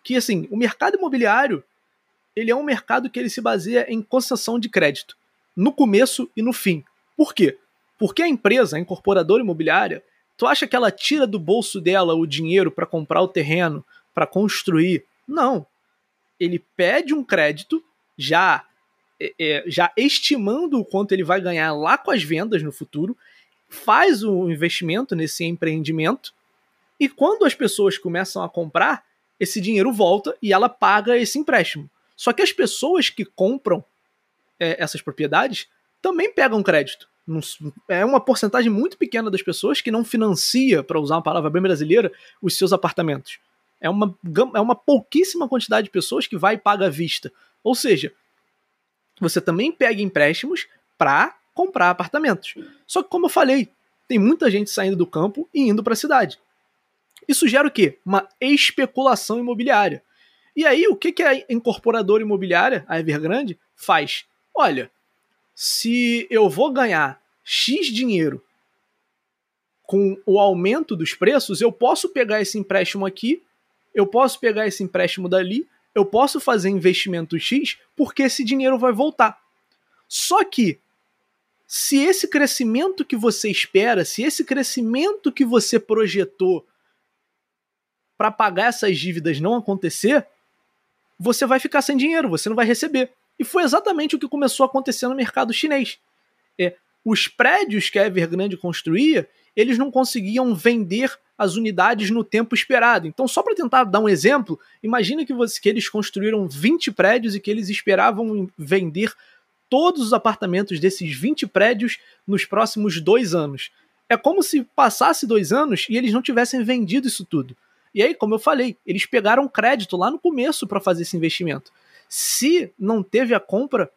Que assim, o mercado imobiliário ele é um mercado que ele se baseia em concessão de crédito, no começo e no fim. Por quê? Porque a empresa, a incorporadora imobiliária, tu acha que ela tira do bolso dela o dinheiro para comprar o terreno, para construir? Não. Ele pede um crédito já é, é, já estimando o quanto ele vai ganhar lá com as vendas no futuro, faz o investimento nesse empreendimento e quando as pessoas começam a comprar, esse dinheiro volta e ela paga esse empréstimo. Só que as pessoas que compram é, essas propriedades também pegam crédito. É uma porcentagem muito pequena das pessoas que não financia, para usar uma palavra bem brasileira, os seus apartamentos. É uma, é uma pouquíssima quantidade de pessoas que vai e paga à vista. Ou seja, você também pega empréstimos para comprar apartamentos. Só que, como eu falei, tem muita gente saindo do campo e indo para a cidade. Isso gera o quê? Uma especulação imobiliária. E aí, o que, que a incorporadora imobiliária, a Evergrande, faz? Olha, se eu vou ganhar X dinheiro com o aumento dos preços, eu posso pegar esse empréstimo aqui, eu posso pegar esse empréstimo dali, eu posso fazer investimento X, porque esse dinheiro vai voltar. Só que, se esse crescimento que você espera, se esse crescimento que você projetou para pagar essas dívidas não acontecer, você vai ficar sem dinheiro, você não vai receber. E foi exatamente o que começou a acontecer no mercado chinês. É, os prédios que a Evergrande construía, eles não conseguiam vender as unidades no tempo esperado. Então, só para tentar dar um exemplo, imagine que, você, que eles construíram 20 prédios e que eles esperavam vender todos os apartamentos desses 20 prédios nos próximos dois anos. É como se passasse dois anos e eles não tivessem vendido isso tudo. E aí, como eu falei, eles pegaram crédito lá no começo para fazer esse investimento. Se não teve a compra,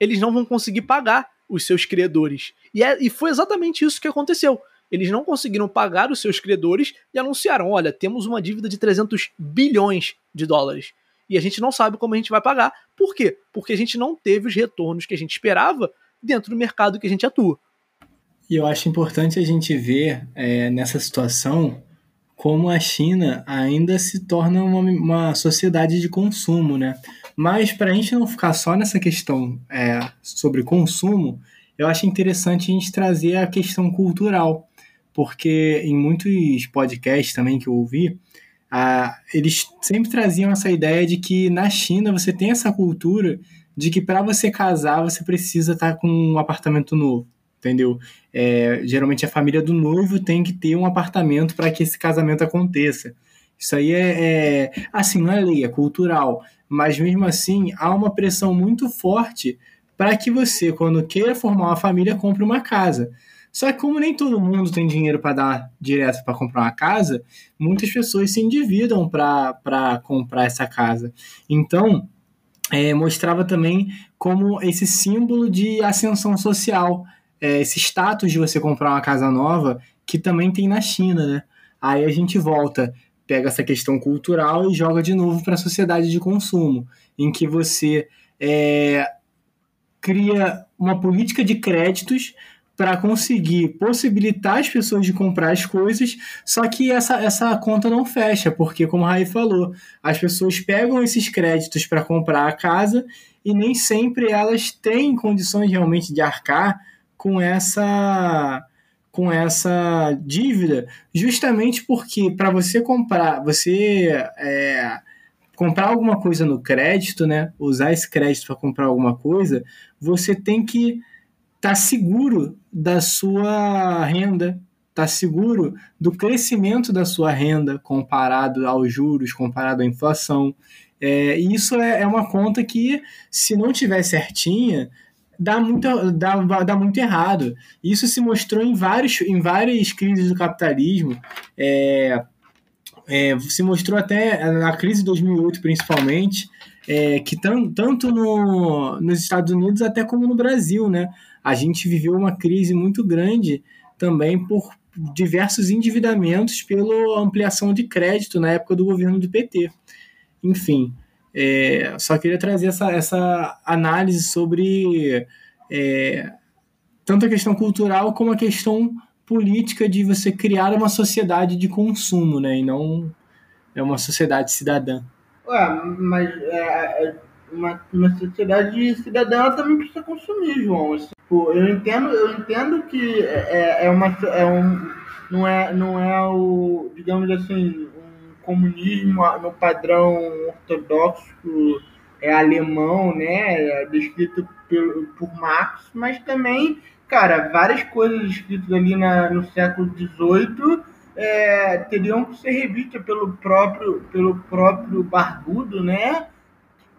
eles não vão conseguir pagar os seus credores. E, é, e foi exatamente isso que aconteceu. Eles não conseguiram pagar os seus credores e anunciaram: olha, temos uma dívida de 300 bilhões de dólares. E a gente não sabe como a gente vai pagar. Por quê? Porque a gente não teve os retornos que a gente esperava dentro do mercado que a gente atua. E eu acho importante a gente ver é, nessa situação como a China ainda se torna uma, uma sociedade de consumo, né? Mas para a gente não ficar só nessa questão é, sobre consumo, eu acho interessante a gente trazer a questão cultural, porque em muitos podcasts também que eu ouvi, a, eles sempre traziam essa ideia de que na China você tem essa cultura de que para você casar você precisa estar tá com um apartamento novo entendeu? É, geralmente a família do noivo tem que ter um apartamento para que esse casamento aconteça. Isso aí é, é, assim, não é lei, é cultural, mas mesmo assim há uma pressão muito forte para que você, quando queira formar uma família, compre uma casa. Só que como nem todo mundo tem dinheiro para dar direto para comprar uma casa, muitas pessoas se endividam para comprar essa casa. Então, é, mostrava também como esse símbolo de ascensão social é, esse status de você comprar uma casa nova que também tem na China, né? Aí a gente volta, pega essa questão cultural e joga de novo para a sociedade de consumo, em que você é, cria uma política de créditos para conseguir possibilitar as pessoas de comprar as coisas, só que essa, essa conta não fecha, porque, como a Raí falou, as pessoas pegam esses créditos para comprar a casa e nem sempre elas têm condições realmente de arcar com essa com essa dívida, justamente porque para você comprar, você é, comprar alguma coisa no crédito, né, usar esse crédito para comprar alguma coisa, você tem que estar tá seguro da sua renda, estar tá seguro do crescimento da sua renda comparado aos juros, comparado à inflação. É, e isso é, é uma conta que, se não tiver certinha, dá muito, dá, dá muito errado. Isso se mostrou em, vários, em várias crises do capitalismo. É, é, se mostrou até na crise de 2008, principalmente, é, que tam, tanto no, nos Estados Unidos até como no Brasil, né? A gente viveu uma crise muito grande também por diversos endividamentos pela ampliação de crédito na época do governo do PT. Enfim, é, só queria trazer essa, essa análise sobre é, tanto a questão cultural como a questão política de você criar uma sociedade de consumo, né? E não é uma sociedade cidadã. Ué, mas é, é uma, uma sociedade cidadã também precisa consumir, João. Eu entendo, eu entendo que é, é uma é um, não é não é o digamos assim comunismo no padrão ortodoxo é alemão, né, é descrito por, por Marx, mas também, cara, várias coisas escritas ali na, no século XVIII é, teriam que ser revistas pelo próprio, pelo próprio Barbudo, né,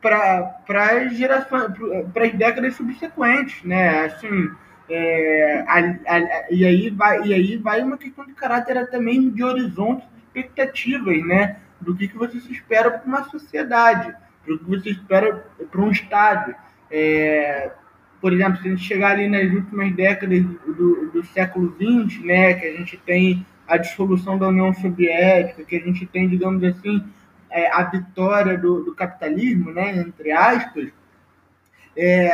para as gerações, para as décadas subsequentes, né, assim, é, a, a, e, aí vai, e aí vai uma questão de caráter mesmo de horizontes, expectativas, né? Do que, que você se espera para uma sociedade, do que você espera para um Estado. É, por exemplo, se a gente chegar ali nas últimas décadas do, do século XX, né, que a gente tem a dissolução da União Soviética, que a gente tem, digamos assim, é, a vitória do, do capitalismo, né, entre aspas, é,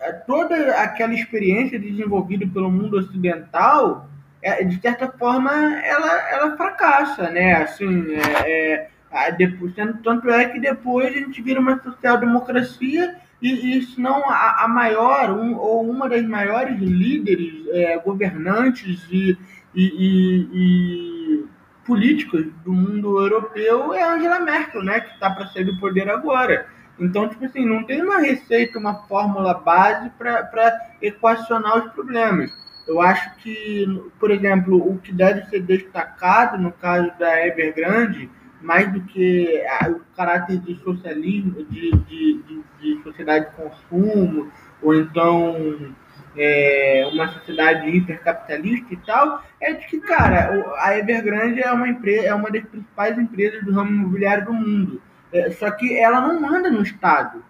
é, toda aquela experiência desenvolvida pelo mundo ocidental, é, de certa forma, ela, ela fracassa, né? Assim, é, é depois, tanto é que depois a gente vira uma social-democracia e, e se não a, a maior, um, ou uma das maiores líderes, é, governantes e, e, e, políticos do mundo europeu é Angela Merkel, né? Que está para sair do poder agora. Então, tipo assim, não tem uma receita, uma fórmula base para equacionar os problemas. Eu acho que, por exemplo, o que deve ser destacado no caso da Evergrande, mais do que o caráter de socialismo, de, de, de, de sociedade de consumo, ou então é, uma sociedade hipercapitalista e tal, é de que, cara, a Evergrande é uma, empresa, é uma das principais empresas do ramo imobiliário do mundo. É, só que ela não manda no Estado.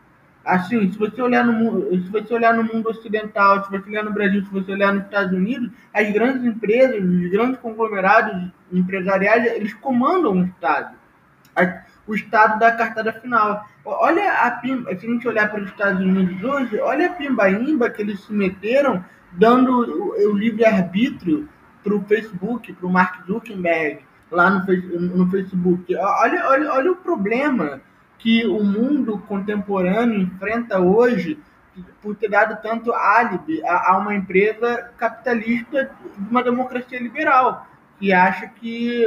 Assim, se você olhar no se você olhar no mundo ocidental, se você olhar no Brasil, se você olhar nos Estados Unidos, as grandes empresas, os grandes conglomerados empresariais, eles comandam o Estado. O Estado da cartada final. Olha a pimba, se a gente olhar para os Estados Unidos hoje, olha a pimba-imba que eles se meteram dando o, o livre-arbítrio para o Facebook, para o Mark Zuckerberg, lá no, no Facebook. Olha, olha, olha o problema que o mundo contemporâneo enfrenta hoje por ter dado tanto álibi a, a uma empresa capitalista de uma democracia liberal, que acha que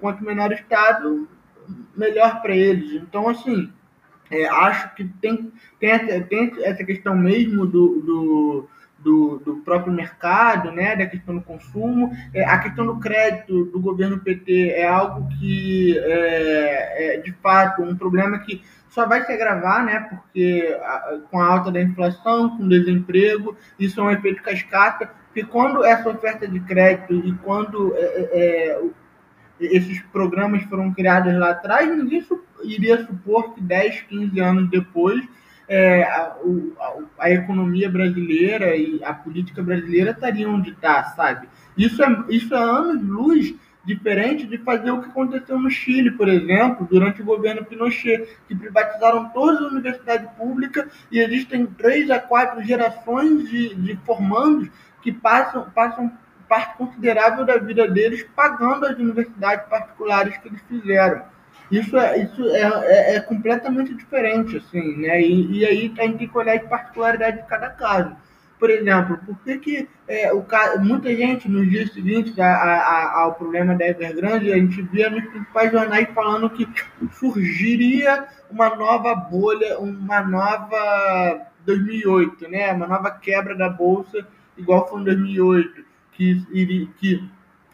quanto menor o Estado, melhor para eles. Então, assim, é, acho que tem, tem, tem essa questão mesmo do, do do, do próprio mercado, né, da questão do consumo. É, a questão do crédito do governo PT é algo que, é, é, de fato, um problema que só vai se agravar, né, porque a, com a alta da inflação, com o desemprego, isso é um efeito cascata, porque quando essa oferta de crédito e quando é, é, é esses programas foram criados lá atrás, ninguém iria supor que 10, 15 anos depois é, a, a, a, economia brasileira e a política brasileira estariam onde está, sabe? Isso é, isso é anos-luz diferente de fazer o que aconteceu no Chile, por exemplo, durante o governo Pinochet, que privatizaram todas as universidades públicas e existem três a quatro gerações de, de formandos que passam, passam parte considerável da vida deles pagando as universidades particulares que eles fizeram. Isso é, isso é, é, é completamente diferente, assim, né? E, e aí tem que olhar a particularidade de cada caso. Por exemplo, por que, que é, o, muita gente nos dias seguintes a, a, ao problema da Evergrande, a gente via nos principais jornais falando que surgiria uma nova bolha, uma nova 2008, né? Uma nova quebra da bolsa, igual foi em 2008, que, que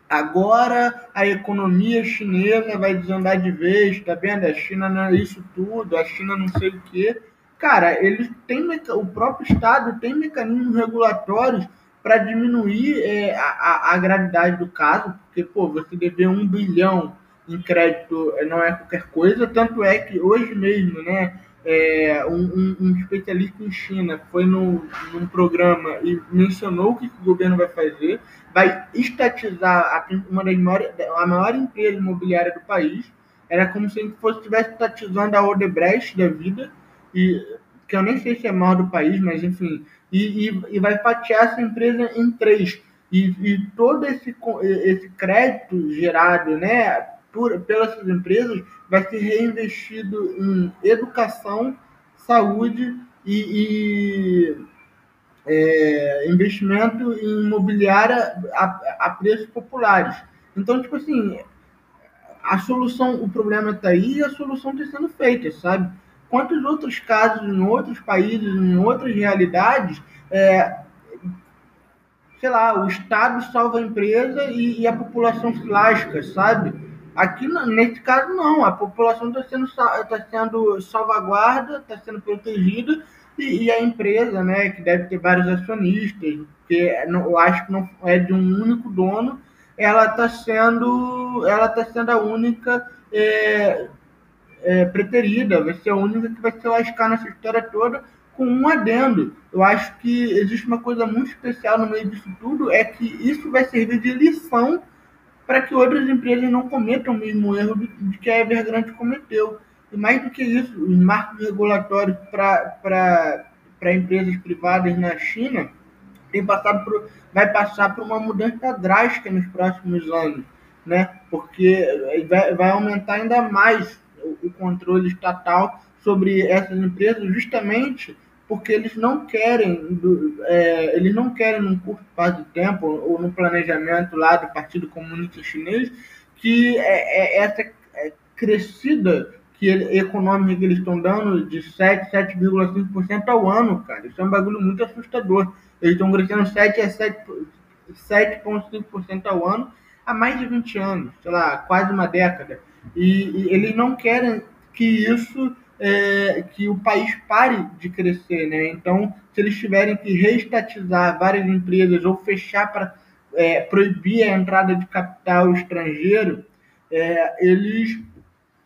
Agora a economia chinesa vai desandar de vez, tá vendo? A China não é isso tudo, a China não sei o quê. Cara, eles têm o próprio Estado tem mecanismos regulatórios para diminuir é, a, a, gravidade do caso, porque pô, você dever um bilhão em crédito não é qualquer coisa, tanto é que hoje mesmo, né, é, um, um, especialista em China foi no, num programa e mencionou o que o governo vai fazer, vai estatizar a, uma das maiores, a maior empresa imobiliária do país. Era como se a gente fosse estivesse estatizando a Odebrecht da vida, e, que eu nem sei se é maior do país, mas enfim, e, e, e vai fatiar essa empresa em três. E, e todo esse, esse crédito gerado né, por, pelas empresas vai ser reinvestido em educação, saúde e, e é, investimento em imobiliária a, a, preços populares. Então, tipo assim, a solução, o problema está aí e a solução está sendo feita, sabe? quantos outros casos em outros países, em outras realidades, é, sei lá, o Estado salva a empresa e, e a população se lasca, sabe? Aqui, nesse caso, não. A população está sendo, tá sendo salvaguarda, está sendo protegida e, e, a empresa, né, que deve ter vários acionistas, que não, eu acho que não é de um único dono, ela está sendo, ela tá sendo a única é, é, preterida, vai ser a única que vai se lascar nessa história toda com um adendo. Eu acho que existe uma coisa muito especial no meio disso tudo, é que isso vai servir de lição para que outras empresas não cometam o mesmo erro de que a Evergrande cometeu. E mais do que isso, os marcos regulatórios para empresas privadas na China tem passado por, vai passar por uma mudança drástica nos próximos anos, né? porque vai, vai aumentar ainda mais o, o controle estatal sobre essas empresas, justamente porque eles não querem, é, eles não querem num curto espaço de tempo ou no planejamento lá do Partido Comunista Chinês que é, é essa é, crescida que ele, econômica que eles estão dando de 7, 7,5% ao ano, cara. Isso é um bagulho muito assustador. Eles estão crescendo 7 a 7,5% ao ano há mais de 20 anos, sei lá, quase uma década. E, e eles não querem que isso, é, que o país pare de crescer, né? Então, se eles tiverem que reestatizar várias empresas ou fechar para é, proibir a entrada de capital estrangeiro, é, eles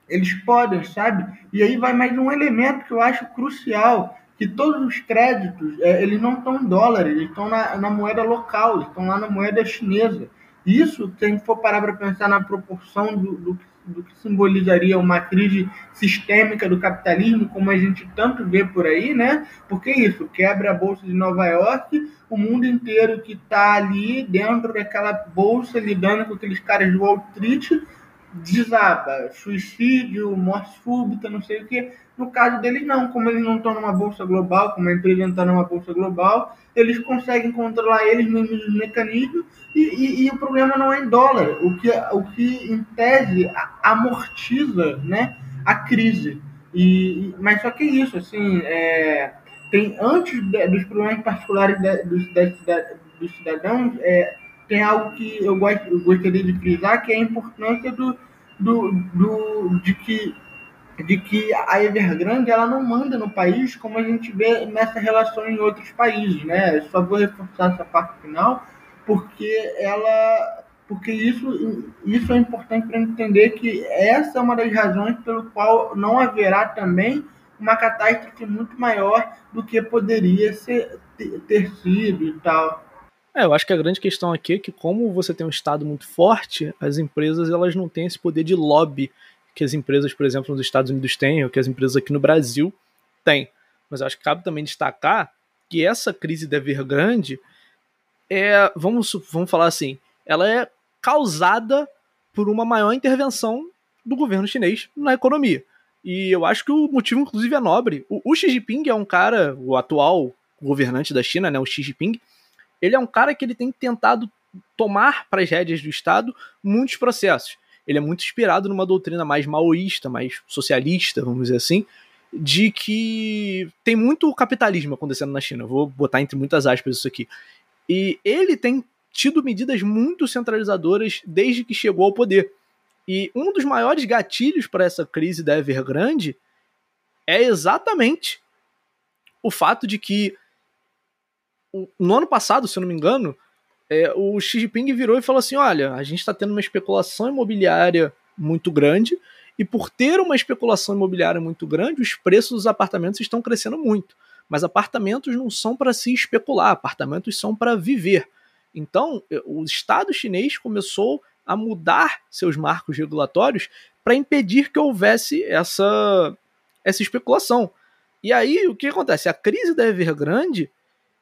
eles podem, sabe? E aí vai mais um elemento que eu acho crucial, que todos os créditos, é, eles não estão em dólar, eles estão na, na moeda local, estão lá na moeda chinesa. Isso, se a gente for parar para pensar na proporção do, do, do, que simbolizaria uma crise sistêmica do capitalismo, como a gente tanto vê por aí, né? Porque isso quebra a bolsa de Nova York, o mundo inteiro que está ali dentro daquela bolsa lidando com aqueles caras de Wall Street desaba, suicídio, morte súbita, não sei o que. No caso deles, não. Como eles não estão numa bolsa global, como a empresa não está numa bolsa global, eles conseguem controlar eles mesmos os mecanismos e, e, e, o problema não é em dólar, o que, o que em tese amortiza né, a crise. E, mas só que isso, assim, é, tem antes de, dos problemas particulares dos, dos cidadãos, é, tem algo que eu, gost, eu gostaria de frisar, que é a importância do, do, do, de, que, de que a Evergrande ela não manda no país como a gente vê nessa relação em outros países. Né? só vou reforçar essa parte final, porque ela porque isso, isso é importante para entender que essa é uma das razões pelo qual não haverá também uma catástrofe muito maior do que poderia ser, ter sido e tal. É, eu acho que a grande questão aqui é que como você tem um estado muito forte, as empresas elas não têm esse poder de lobby que as empresas, por exemplo, nos Estados Unidos têm, ou que as empresas aqui no Brasil têm. Mas eu acho que cabe também destacar que essa crise da Evergrande é, vamos, vamos falar assim, ela é causada por uma maior intervenção do governo chinês na economia. E eu acho que o motivo, inclusive, é nobre. O, o Xi Jinping é um cara, o atual governante da China, né, o Xi Jinping, ele é um cara que ele tem tentado tomar para as rédeas do Estado muitos processos. Ele é muito inspirado numa doutrina mais maoísta, mais socialista, vamos dizer assim, de que tem muito capitalismo acontecendo na China. vou botar entre muitas aspas isso aqui. E ele tem tido medidas muito centralizadoras desde que chegou ao poder. E um dos maiores gatilhos para essa crise da Evergrande é exatamente o fato de que no ano passado, se eu não me engano, é, o Xi Jinping virou e falou assim: olha, a gente está tendo uma especulação imobiliária muito grande, e por ter uma especulação imobiliária muito grande, os preços dos apartamentos estão crescendo muito. Mas apartamentos não são para se especular, apartamentos são para viver. Então, o Estado chinês começou a mudar seus marcos regulatórios para impedir que houvesse essa, essa especulação. E aí, o que acontece? A crise da Evergrande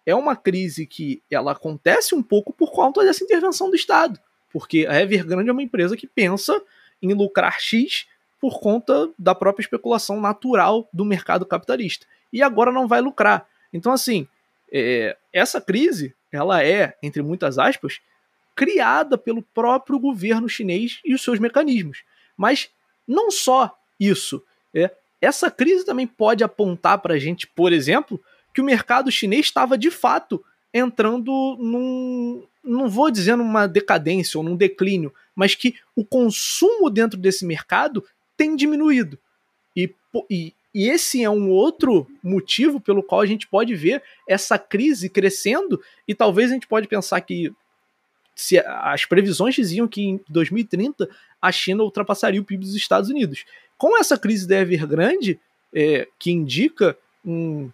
é uma crise que ela acontece um pouco por conta dessa intervenção do Estado, porque a Evergrande é uma empresa que pensa em lucrar X por conta da própria especulação natural do mercado capitalista. E agora não vai lucrar. Então, assim, é, essa crise, ela é, entre muitas aspas, criada pelo próprio governo chinês e os seus mecanismos. Mas não só isso. É, essa crise também pode apontar para a gente, por exemplo, que o mercado chinês estava de fato entrando num, não vou dizer numa decadência ou num declínio, mas que o consumo dentro desse mercado tem diminuído. E, e, e esse é um outro motivo pelo qual a gente pode ver essa crise crescendo e talvez a gente pode pensar que se as previsões diziam que em 2030 a China ultrapassaria o PIB dos Estados Unidos. Com essa crise da Evergrande, é, que indica um,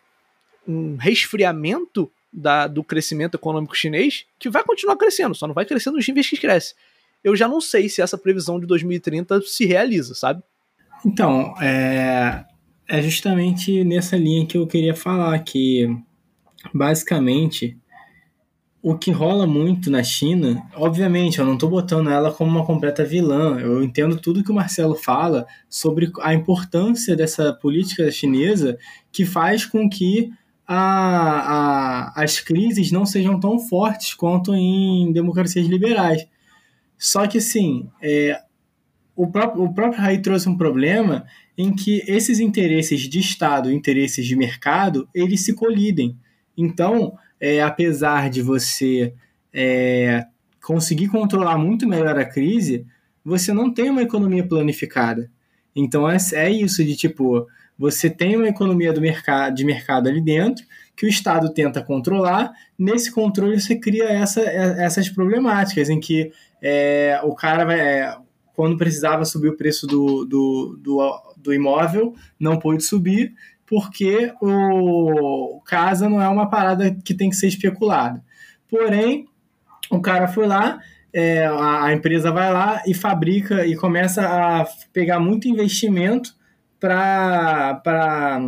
um resfriamento da, do crescimento econômico chinês, que vai continuar crescendo, só não vai crescer nos níveis que cresce. Eu já não sei se essa previsão de 2030 se realiza, sabe? Então, é, é justamente nessa linha que eu queria falar, que basicamente o que rola muito na China, obviamente, eu não estou botando ela como uma completa vilã. Eu entendo tudo que o Marcelo fala sobre a importância dessa política chinesa que faz com que a, a, as crises não sejam tão fortes quanto em democracias liberais. Só que, assim, é, o, próprio, o próprio trouxe um problema em que esses interesses de Estado interesses de mercado, eles se colidem. Então, é, apesar de você é, conseguir controlar muito melhor a crise, você não tem uma economia planificada. Então é, é isso de tipo, você tem uma economia do mercado, de mercado ali dentro, que o Estado tenta controlar, nesse controle você cria essa, é, essas problemáticas em que é, o cara vai. É, quando precisava subir o preço do, do, do, do imóvel, não pôde subir, porque o casa não é uma parada que tem que ser especulada. Porém, o cara foi lá, é, a, empresa vai lá e fabrica e começa a pegar muito investimento para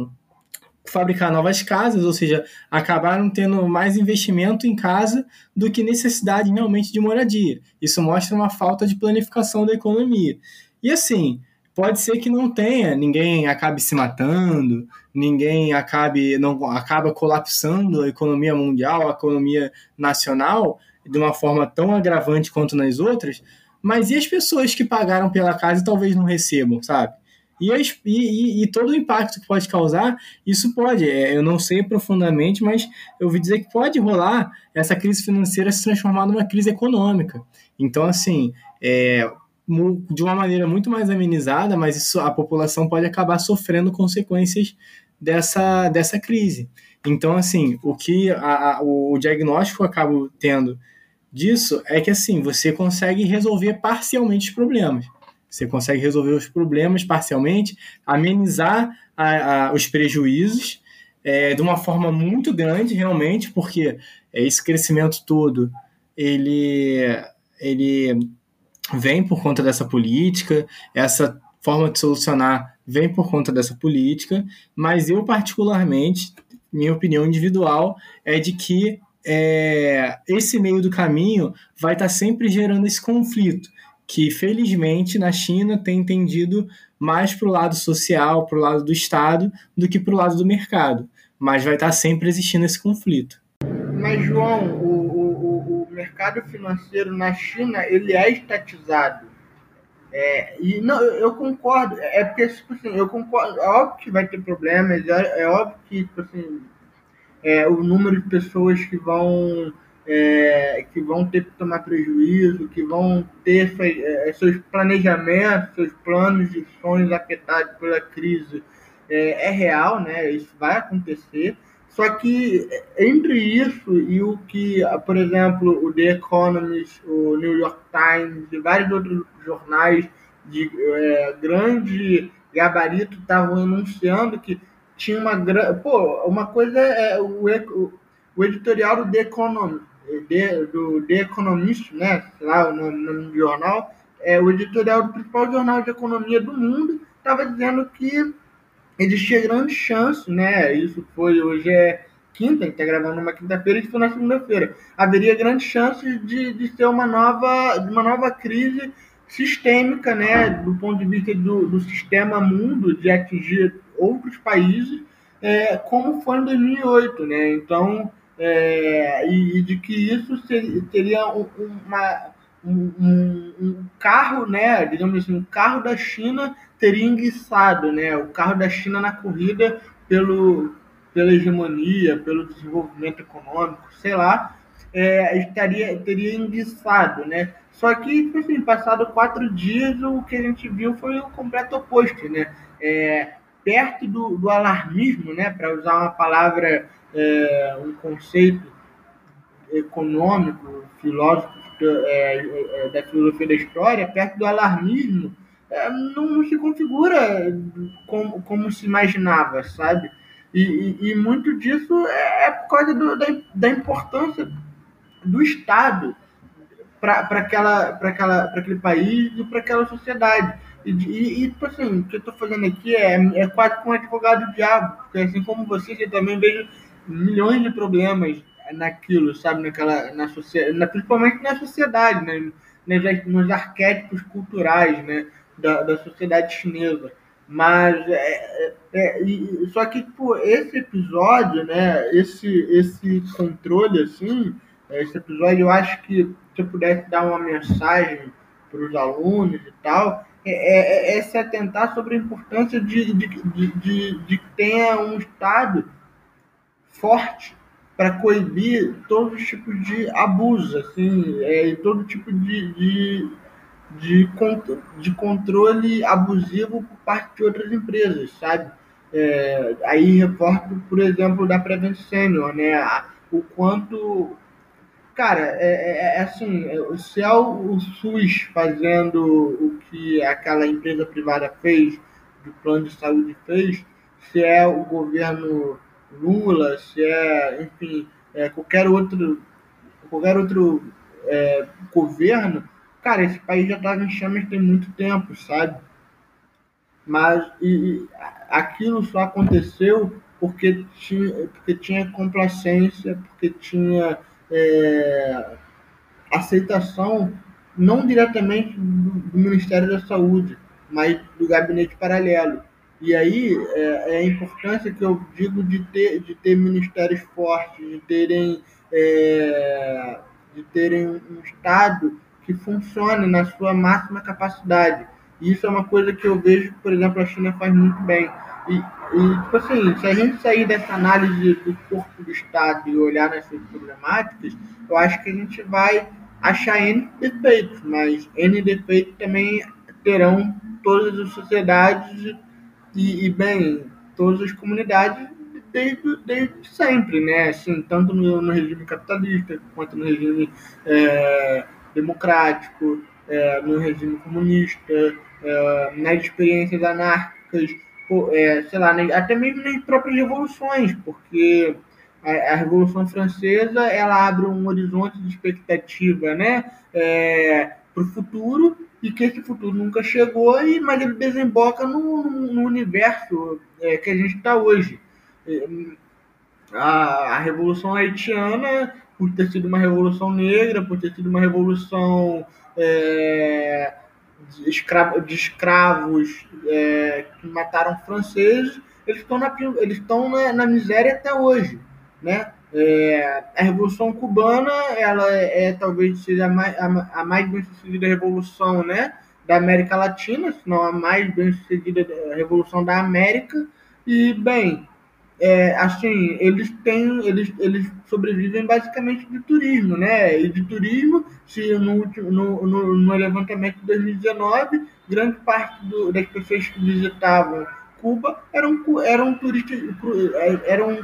fabricar novas casas, ou seja, acabaram tendo mais investimento em casa do que necessidade realmente de moradia. Isso mostra uma falta de planificação da economia. E assim, pode ser que não tenha, ninguém acabe se matando, ninguém acabe não acaba colapsando a economia mundial, a economia nacional de uma forma tão agravante quanto nas outras, mas e as pessoas que pagaram pela casa e talvez não recebam, sabe? E, e, e, todo o impacto que pode causar, isso pode, é, eu não sei profundamente, mas eu ouvi dizer que pode rolar essa crise financeira se transformar numa crise econômica. Então, assim, é, de uma maneira muito mais amenizada, mas isso, a população pode acabar sofrendo consequências dessa, dessa crise. Então, assim, o que a, a, o diagnóstico eu acabo tendo disso é que, assim, você consegue resolver parcialmente os problemas. Você consegue resolver os problemas parcialmente, amenizar a, os prejuízos é, de uma forma muito grande, realmente, porque esse crescimento todo, ele, ele vem por conta dessa política, essa forma de solucionar vem por conta dessa política, mas eu, particularmente, minha opinião individual é de que é, esse meio do caminho vai estar sempre gerando esse conflito, que felizmente na China tem entendido mais para o lado social, para o lado do Estado, do que para o lado do mercado. Mas vai estar tá sempre existindo esse conflito. Mas, João, o, o, o mercado financeiro na China ele é estatizado. É, e não, eu concordo, é porque, tipo assim, eu concordo, é óbvio que vai ter problemas, é, é óbvio que, tipo assim, é, o número de pessoas que vão, é, que vão ter que tomar prejuízo, que vão ter é, seus planejamentos, seus planos de sonhos afetados pela crise, é, é real, né? Isso vai acontecer. Só que entre isso e o que, por exemplo, o The Economist, o New York Times e vários outros jornais de é, grande gabarito estavam anunciando que tinha uma grande. Pô, uma coisa é o, o, o editorial do The Economist, do The Economist, né? Lá no, no jornal, é, o editorial do principal jornal de economia do mundo estava dizendo que existia grande chance, né? Isso foi hoje é quinta, a gente está gravando numa quinta-feira, isso foi na segunda-feira. Haveria grande chance de, de ser uma nova, de uma nova crise sistêmica, né? Do ponto de vista do, do sistema mundo, de atingir outros países, é, como foi em 2008, né? Então, é, e, e, de que isso seria, teria uma, um, um, um carro, né? Digamos assim, um carro da China teria enguiçado né, o carro da China na corrida pelo, pela hegemonia, pelo desenvolvimento econômico, sei lá, é, estaria, teria enguiçado, né? Só que, tipo assim, passado quatro dias, o que a gente viu foi o completo oposto, né? É, perto do, do alarmismo, né? Para usar uma palavra, é, um conceito econômico, filósofo é, é, da filosofia da história, perto do alarmismo, é, não, não, se configura como, como se imaginava, sabe? E, e, e muito disso é, é por causa do, da, da importância do Estado para aquela, aquela, aquele país e para aquela sociedade. E, e, e, tipo assim, o que eu estou fazendo aqui é, é quase com um advogado diabo, porque assim como você, você também vejo milhões de problemas naquilo, sabe, naquela, na sociedade, principalmente na sociedade, né, nos, nos arquétipos culturais, né, da, da sociedade chinesa. Mas é, é, é, só que tipo, esse episódio, né, esse, esse controle assim, esse episódio eu acho que se eu pudesse dar uma mensagem para os alunos e tal, é, é, é, se atentar sobre a importância de, de, de, de, de que tenha um Estado forte para coibir todos os tipos de abuso, assim, é, todo tipo de, de, de, de controle abusivo por parte de outras empresas, sabe? É, aí reporto, por exemplo, da Prevent Senior, né? O quanto Cara, é, é, é assim, é, se é o, o SUS fazendo o que aquela empresa privada fez, do plano de saúde fez, se é o governo Lula, se é, enfim, é, qualquer outro, qualquer outro é, governo, cara, esse país já estava em chamas tem muito tempo, sabe? Mas e, e, aquilo só aconteceu porque tinha, porque tinha complacência, porque tinha é, aceitação não diretamente do, do, Ministério da Saúde, mas do gabinete paralelo. E aí é, é, a importância que eu digo de ter, de ter ministérios fortes, de terem, é, de terem um Estado que funcione na sua máxima capacidade. E isso é uma coisa que eu vejo, por exemplo, a China faz muito bem. E, e, tipo assim, se a gente sair dessa análise do corpo do Estado e olhar nessas problemáticas, eu acho que a gente vai achar N defeitos, mas N defeitos também terão todas as sociedades e, e bem, todas as comunidades desde, desde sempre, né? Assim, tanto no, no regime capitalista quanto no regime é, democrático, é, no regime comunista, é, nas experiências anárquicas é, sei lá, até mesmo nas próprias revoluções, porque a, a, Revolução Francesa ela abre um horizonte de expectativa né, é, para o futuro e que esse futuro nunca chegou, e, mas ele desemboca no, no universo é, que a gente está hoje. É, a, a Revolução Haitiana, por ter sido uma revolução negra, por ter sido uma revolução é, de, escravo, de escravos é, que mataram franceses, eles estão na, eles na miséria até hoje, né? É, a Revolução Cubana, ela é, é talvez seja a mais, a, a mais bem-sucedida revolução, né, da América Latina, se não a mais bem-sucedida revolução da América. E bem, é, assim, eles têm, eles, eles sobrevivem basicamente de turismo, né? E de turismo, se no, último, no, no, no levantamento de 2019, grande parte do, das pessoas que visitavam Cuba eram, eram turistas, eram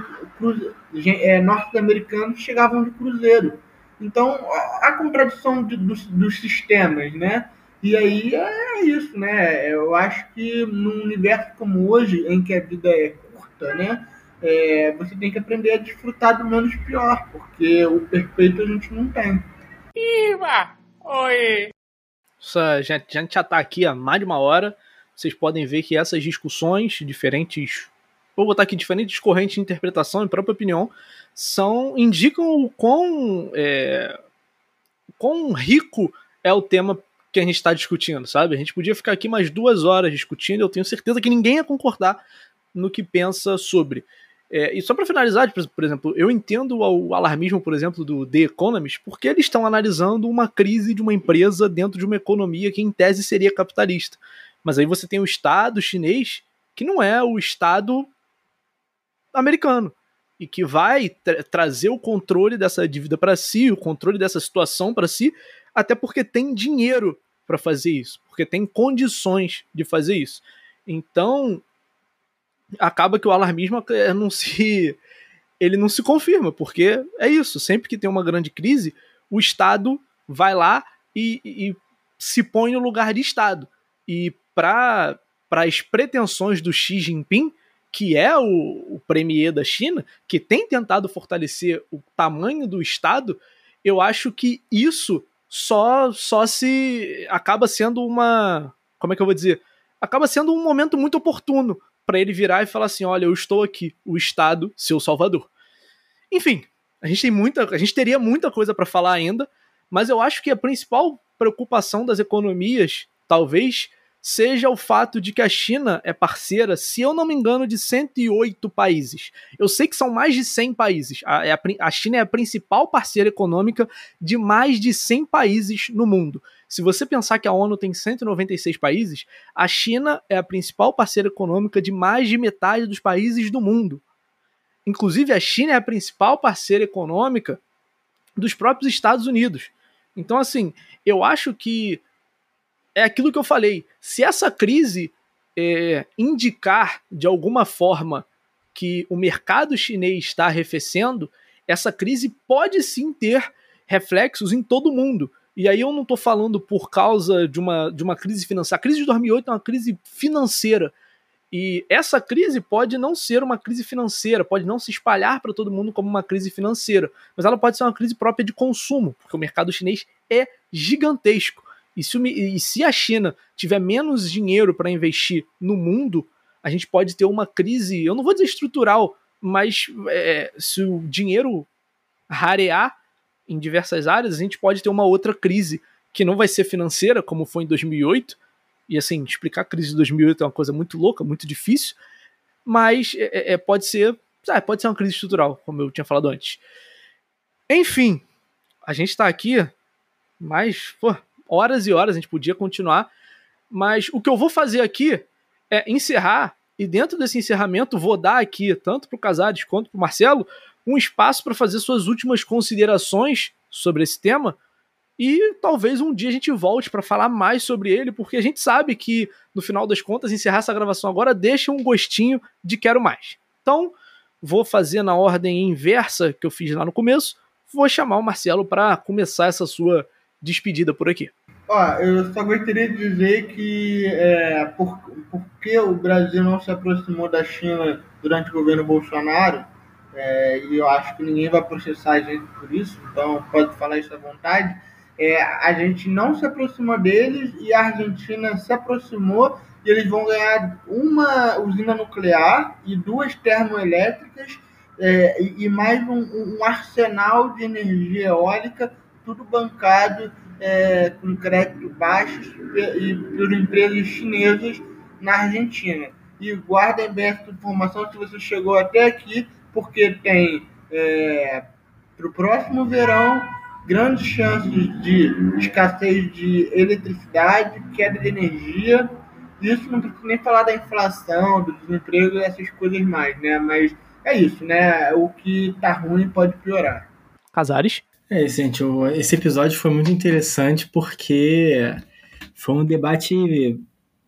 é, norte-americanos que chegavam de cruzeiro. Então, a contradição de, dos, dos sistemas, né? E aí é isso, né? Eu acho que num universo como hoje, em que a vida é curta, né? é, você tem que aprender a desfrutar do menos pior, porque o perfeito a gente não tem. Iva! Oi! a gente, a gente já está aqui há mais de uma hora. Vocês podem ver que essas discussões, diferentes. Vou botar aqui diferentes correntes de interpretação e própria opinião, são indicam o quão, é, quão rico é o tema que a gente está discutindo, sabe? A gente podia ficar aqui mais duas horas discutindo, eu tenho certeza que ninguém ia concordar no que pensa sobre. É, e só para finalizar, por exemplo, eu entendo o alarmismo, por exemplo, do The Economist, porque eles estão analisando uma crise de uma empresa dentro de uma economia que, em tese, seria capitalista. Mas aí você tem o Estado chinês, que não é o Estado americano, e que vai tra trazer o controle dessa dívida para si, o controle dessa situação para si, até porque tem dinheiro para fazer isso, porque tem condições de fazer isso. Então, acaba que o alarmismo é, não se ele não se confirma, porque é isso, sempre que tem uma grande crise, o Estado vai lá e, e se põe no lugar de Estado. E para as pretensões do Xi Jinping, que é o, o premier da China, que tem tentado fortalecer o tamanho do Estado, eu acho que isso só só se acaba sendo uma, como é que eu vou dizer, acaba sendo um momento muito oportuno para ele virar e falar assim: olha, eu estou aqui, o Estado, seu salvador. Enfim, a gente tem muita, a gente teria muita coisa para falar ainda, mas eu acho que a principal preocupação das economias, talvez, seja o fato de que a China é parceira, se eu não me engano, de 108 países. Eu sei que são mais de 100 países. A, é a China é a principal parceira econômica de mais de 100 países no mundo. Se você pensar que a ONU tem 196 países, a China é a principal parceira econômica de mais de metade dos países do mundo. Inclusive, a China é a principal parceira econômica dos próprios Estados Unidos. Então, assim, eu acho que é aquilo que eu falei. Se essa crise é, indicar de alguma forma que o mercado chinês está arrefecendo, essa crise pode sim ter reflexos em todo mundo. E aí eu não estou falando por causa de uma, de uma crise financeira. A crise de 2008 é uma crise financeira. E essa crise pode não ser uma crise financeira, pode não se espalhar para todo mundo como uma crise financeira, mas ela pode ser uma crise própria de consumo, porque o mercado chinês é gigantesco. E se, e se a China tiver menos dinheiro para investir no mundo, a gente pode ter uma crise, eu não vou dizer estrutural, mas é, se o dinheiro rarear, em diversas áreas, a gente pode ter uma outra crise que não vai ser financeira, como foi em 2008. E assim, explicar a crise de 2008 é uma coisa muito louca, muito difícil, mas é, é, pode ser, ah, pode ser uma crise estrutural, como eu tinha falado antes. Enfim, a gente está aqui, mais pô, horas e horas, a gente podia continuar, mas o que eu vou fazer aqui é encerrar, e dentro desse encerramento vou dar aqui, tanto para o Casares quanto para o Marcelo, um espaço para fazer suas últimas considerações sobre esse tema e talvez um dia a gente volte para falar mais sobre ele, porque a gente sabe que no final das contas encerrar essa gravação agora deixa um gostinho de quero mais. Então, vou fazer na ordem inversa que eu fiz lá no começo. Vou chamar o Marcelo para começar essa sua despedida por aqui. Ó, eu só gostaria de dizer que é, por, porque o Brasil não se aproximou da China durante o governo Bolsonaro, é, e eu acho que ninguém vai processar a gente por isso, então pode falar isso à vontade. É, a gente não se aproximou deles e a Argentina se aproximou e eles vão ganhar uma usina nuclear e duas termoelétricas é, e, mais um, um, arsenal de energia eólica, tudo bancado é, com crédito baixos e por empresas chinesas na Argentina. E guardem bem essa informação se você chegou até aqui porque tem é, para o próximo verão grandes chances de escassez de eletricidade, queda de energia. Isso não precisa nem falar da inflação, do desemprego e essas coisas mais, né? Mas é isso, né? O que tá ruim pode piorar. Casares? É, gente, esse episódio foi muito interessante porque foi um debate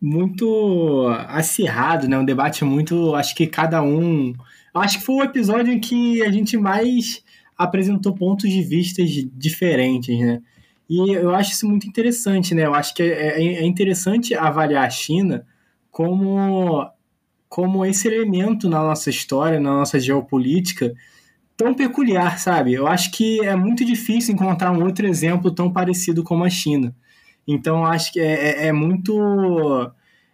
muito acirrado, né? Um debate muito, acho que cada um Acho que foi o episódio em que a gente mais apresentou pontos de vistas diferentes, né? E eu acho isso muito interessante, né? Eu acho que é, é, é interessante avaliar a China como, como esse elemento na nossa história, na nossa geopolítica, tão peculiar, sabe? Eu acho que é muito difícil encontrar um outro exemplo tão parecido como a China. Então, acho que é, é, é muito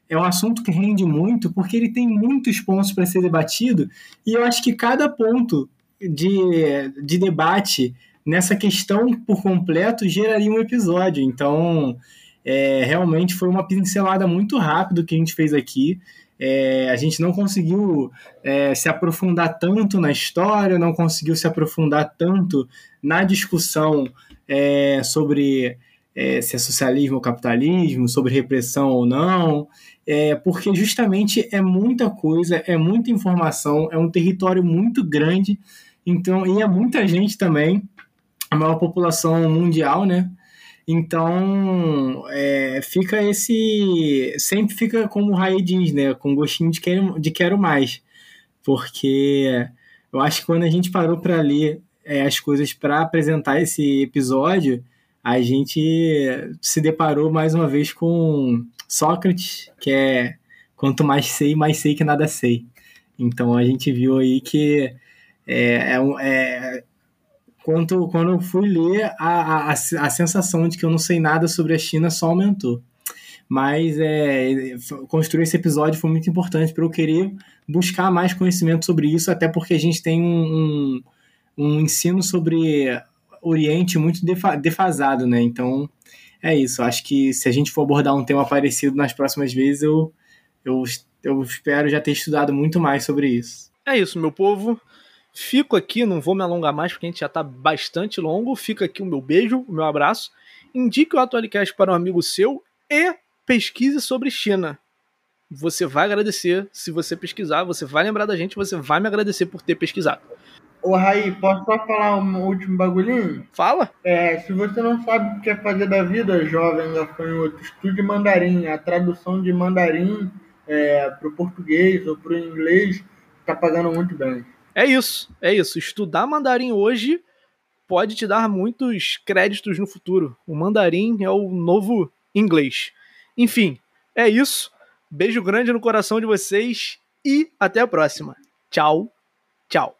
é um assunto que rende muito porque ele tem muitos pontos para ser debatido e eu acho que cada ponto de, de debate nessa questão por completo geraria um episódio. Então, é, realmente foi uma pincelada muito rápida que a gente fez aqui. É, a gente não conseguiu é, se aprofundar tanto na história, não conseguiu se aprofundar tanto na discussão é, sobre é, se é socialismo ou capitalismo, sobre repressão ou não, é, porque justamente é muita coisa, é muita informação, é um território muito grande, então, e é muita gente também, a maior população mundial, né? Então, é, fica esse. Sempre fica como o Rai diz, né? Com gostinho de quero, de quero mais. Porque eu acho que quando a gente parou para ler é, as coisas para apresentar esse episódio, a gente se deparou mais uma vez com Sócrates, que é quanto mais sei, mais sei que nada sei. Então a gente viu aí que é, é, é quando, quando eu fui ler, a, a, a sensação de que eu não sei nada sobre a China só aumentou. Mas é, construir esse episódio foi muito importante para eu querer buscar mais conhecimento sobre isso, até porque a gente tem um, um, um ensino sobre Oriente muito defasado, né? Então é isso. Acho que se a gente for abordar um tema parecido nas próximas vezes, eu, eu, eu espero já ter estudado muito mais sobre isso. É isso, meu povo. Fico aqui, não vou me alongar mais porque a gente já está bastante longo. Fica aqui o meu beijo, o meu abraço. Indique o Atualicast para um amigo seu e pesquise sobre China. Você vai agradecer se você pesquisar, você vai lembrar da gente, você vai me agradecer por ter pesquisado. Ô Raí, posso só falar um último bagulhinho? Fala. É, se você não sabe o que quer fazer da vida, jovem gafanhoto, estude mandarim. A tradução de mandarim é, para o português ou para o inglês está pagando muito bem. É isso, é isso. Estudar mandarim hoje pode te dar muitos créditos no futuro. O mandarim é o novo inglês. Enfim, é isso. Beijo grande no coração de vocês e até a próxima. Tchau, tchau.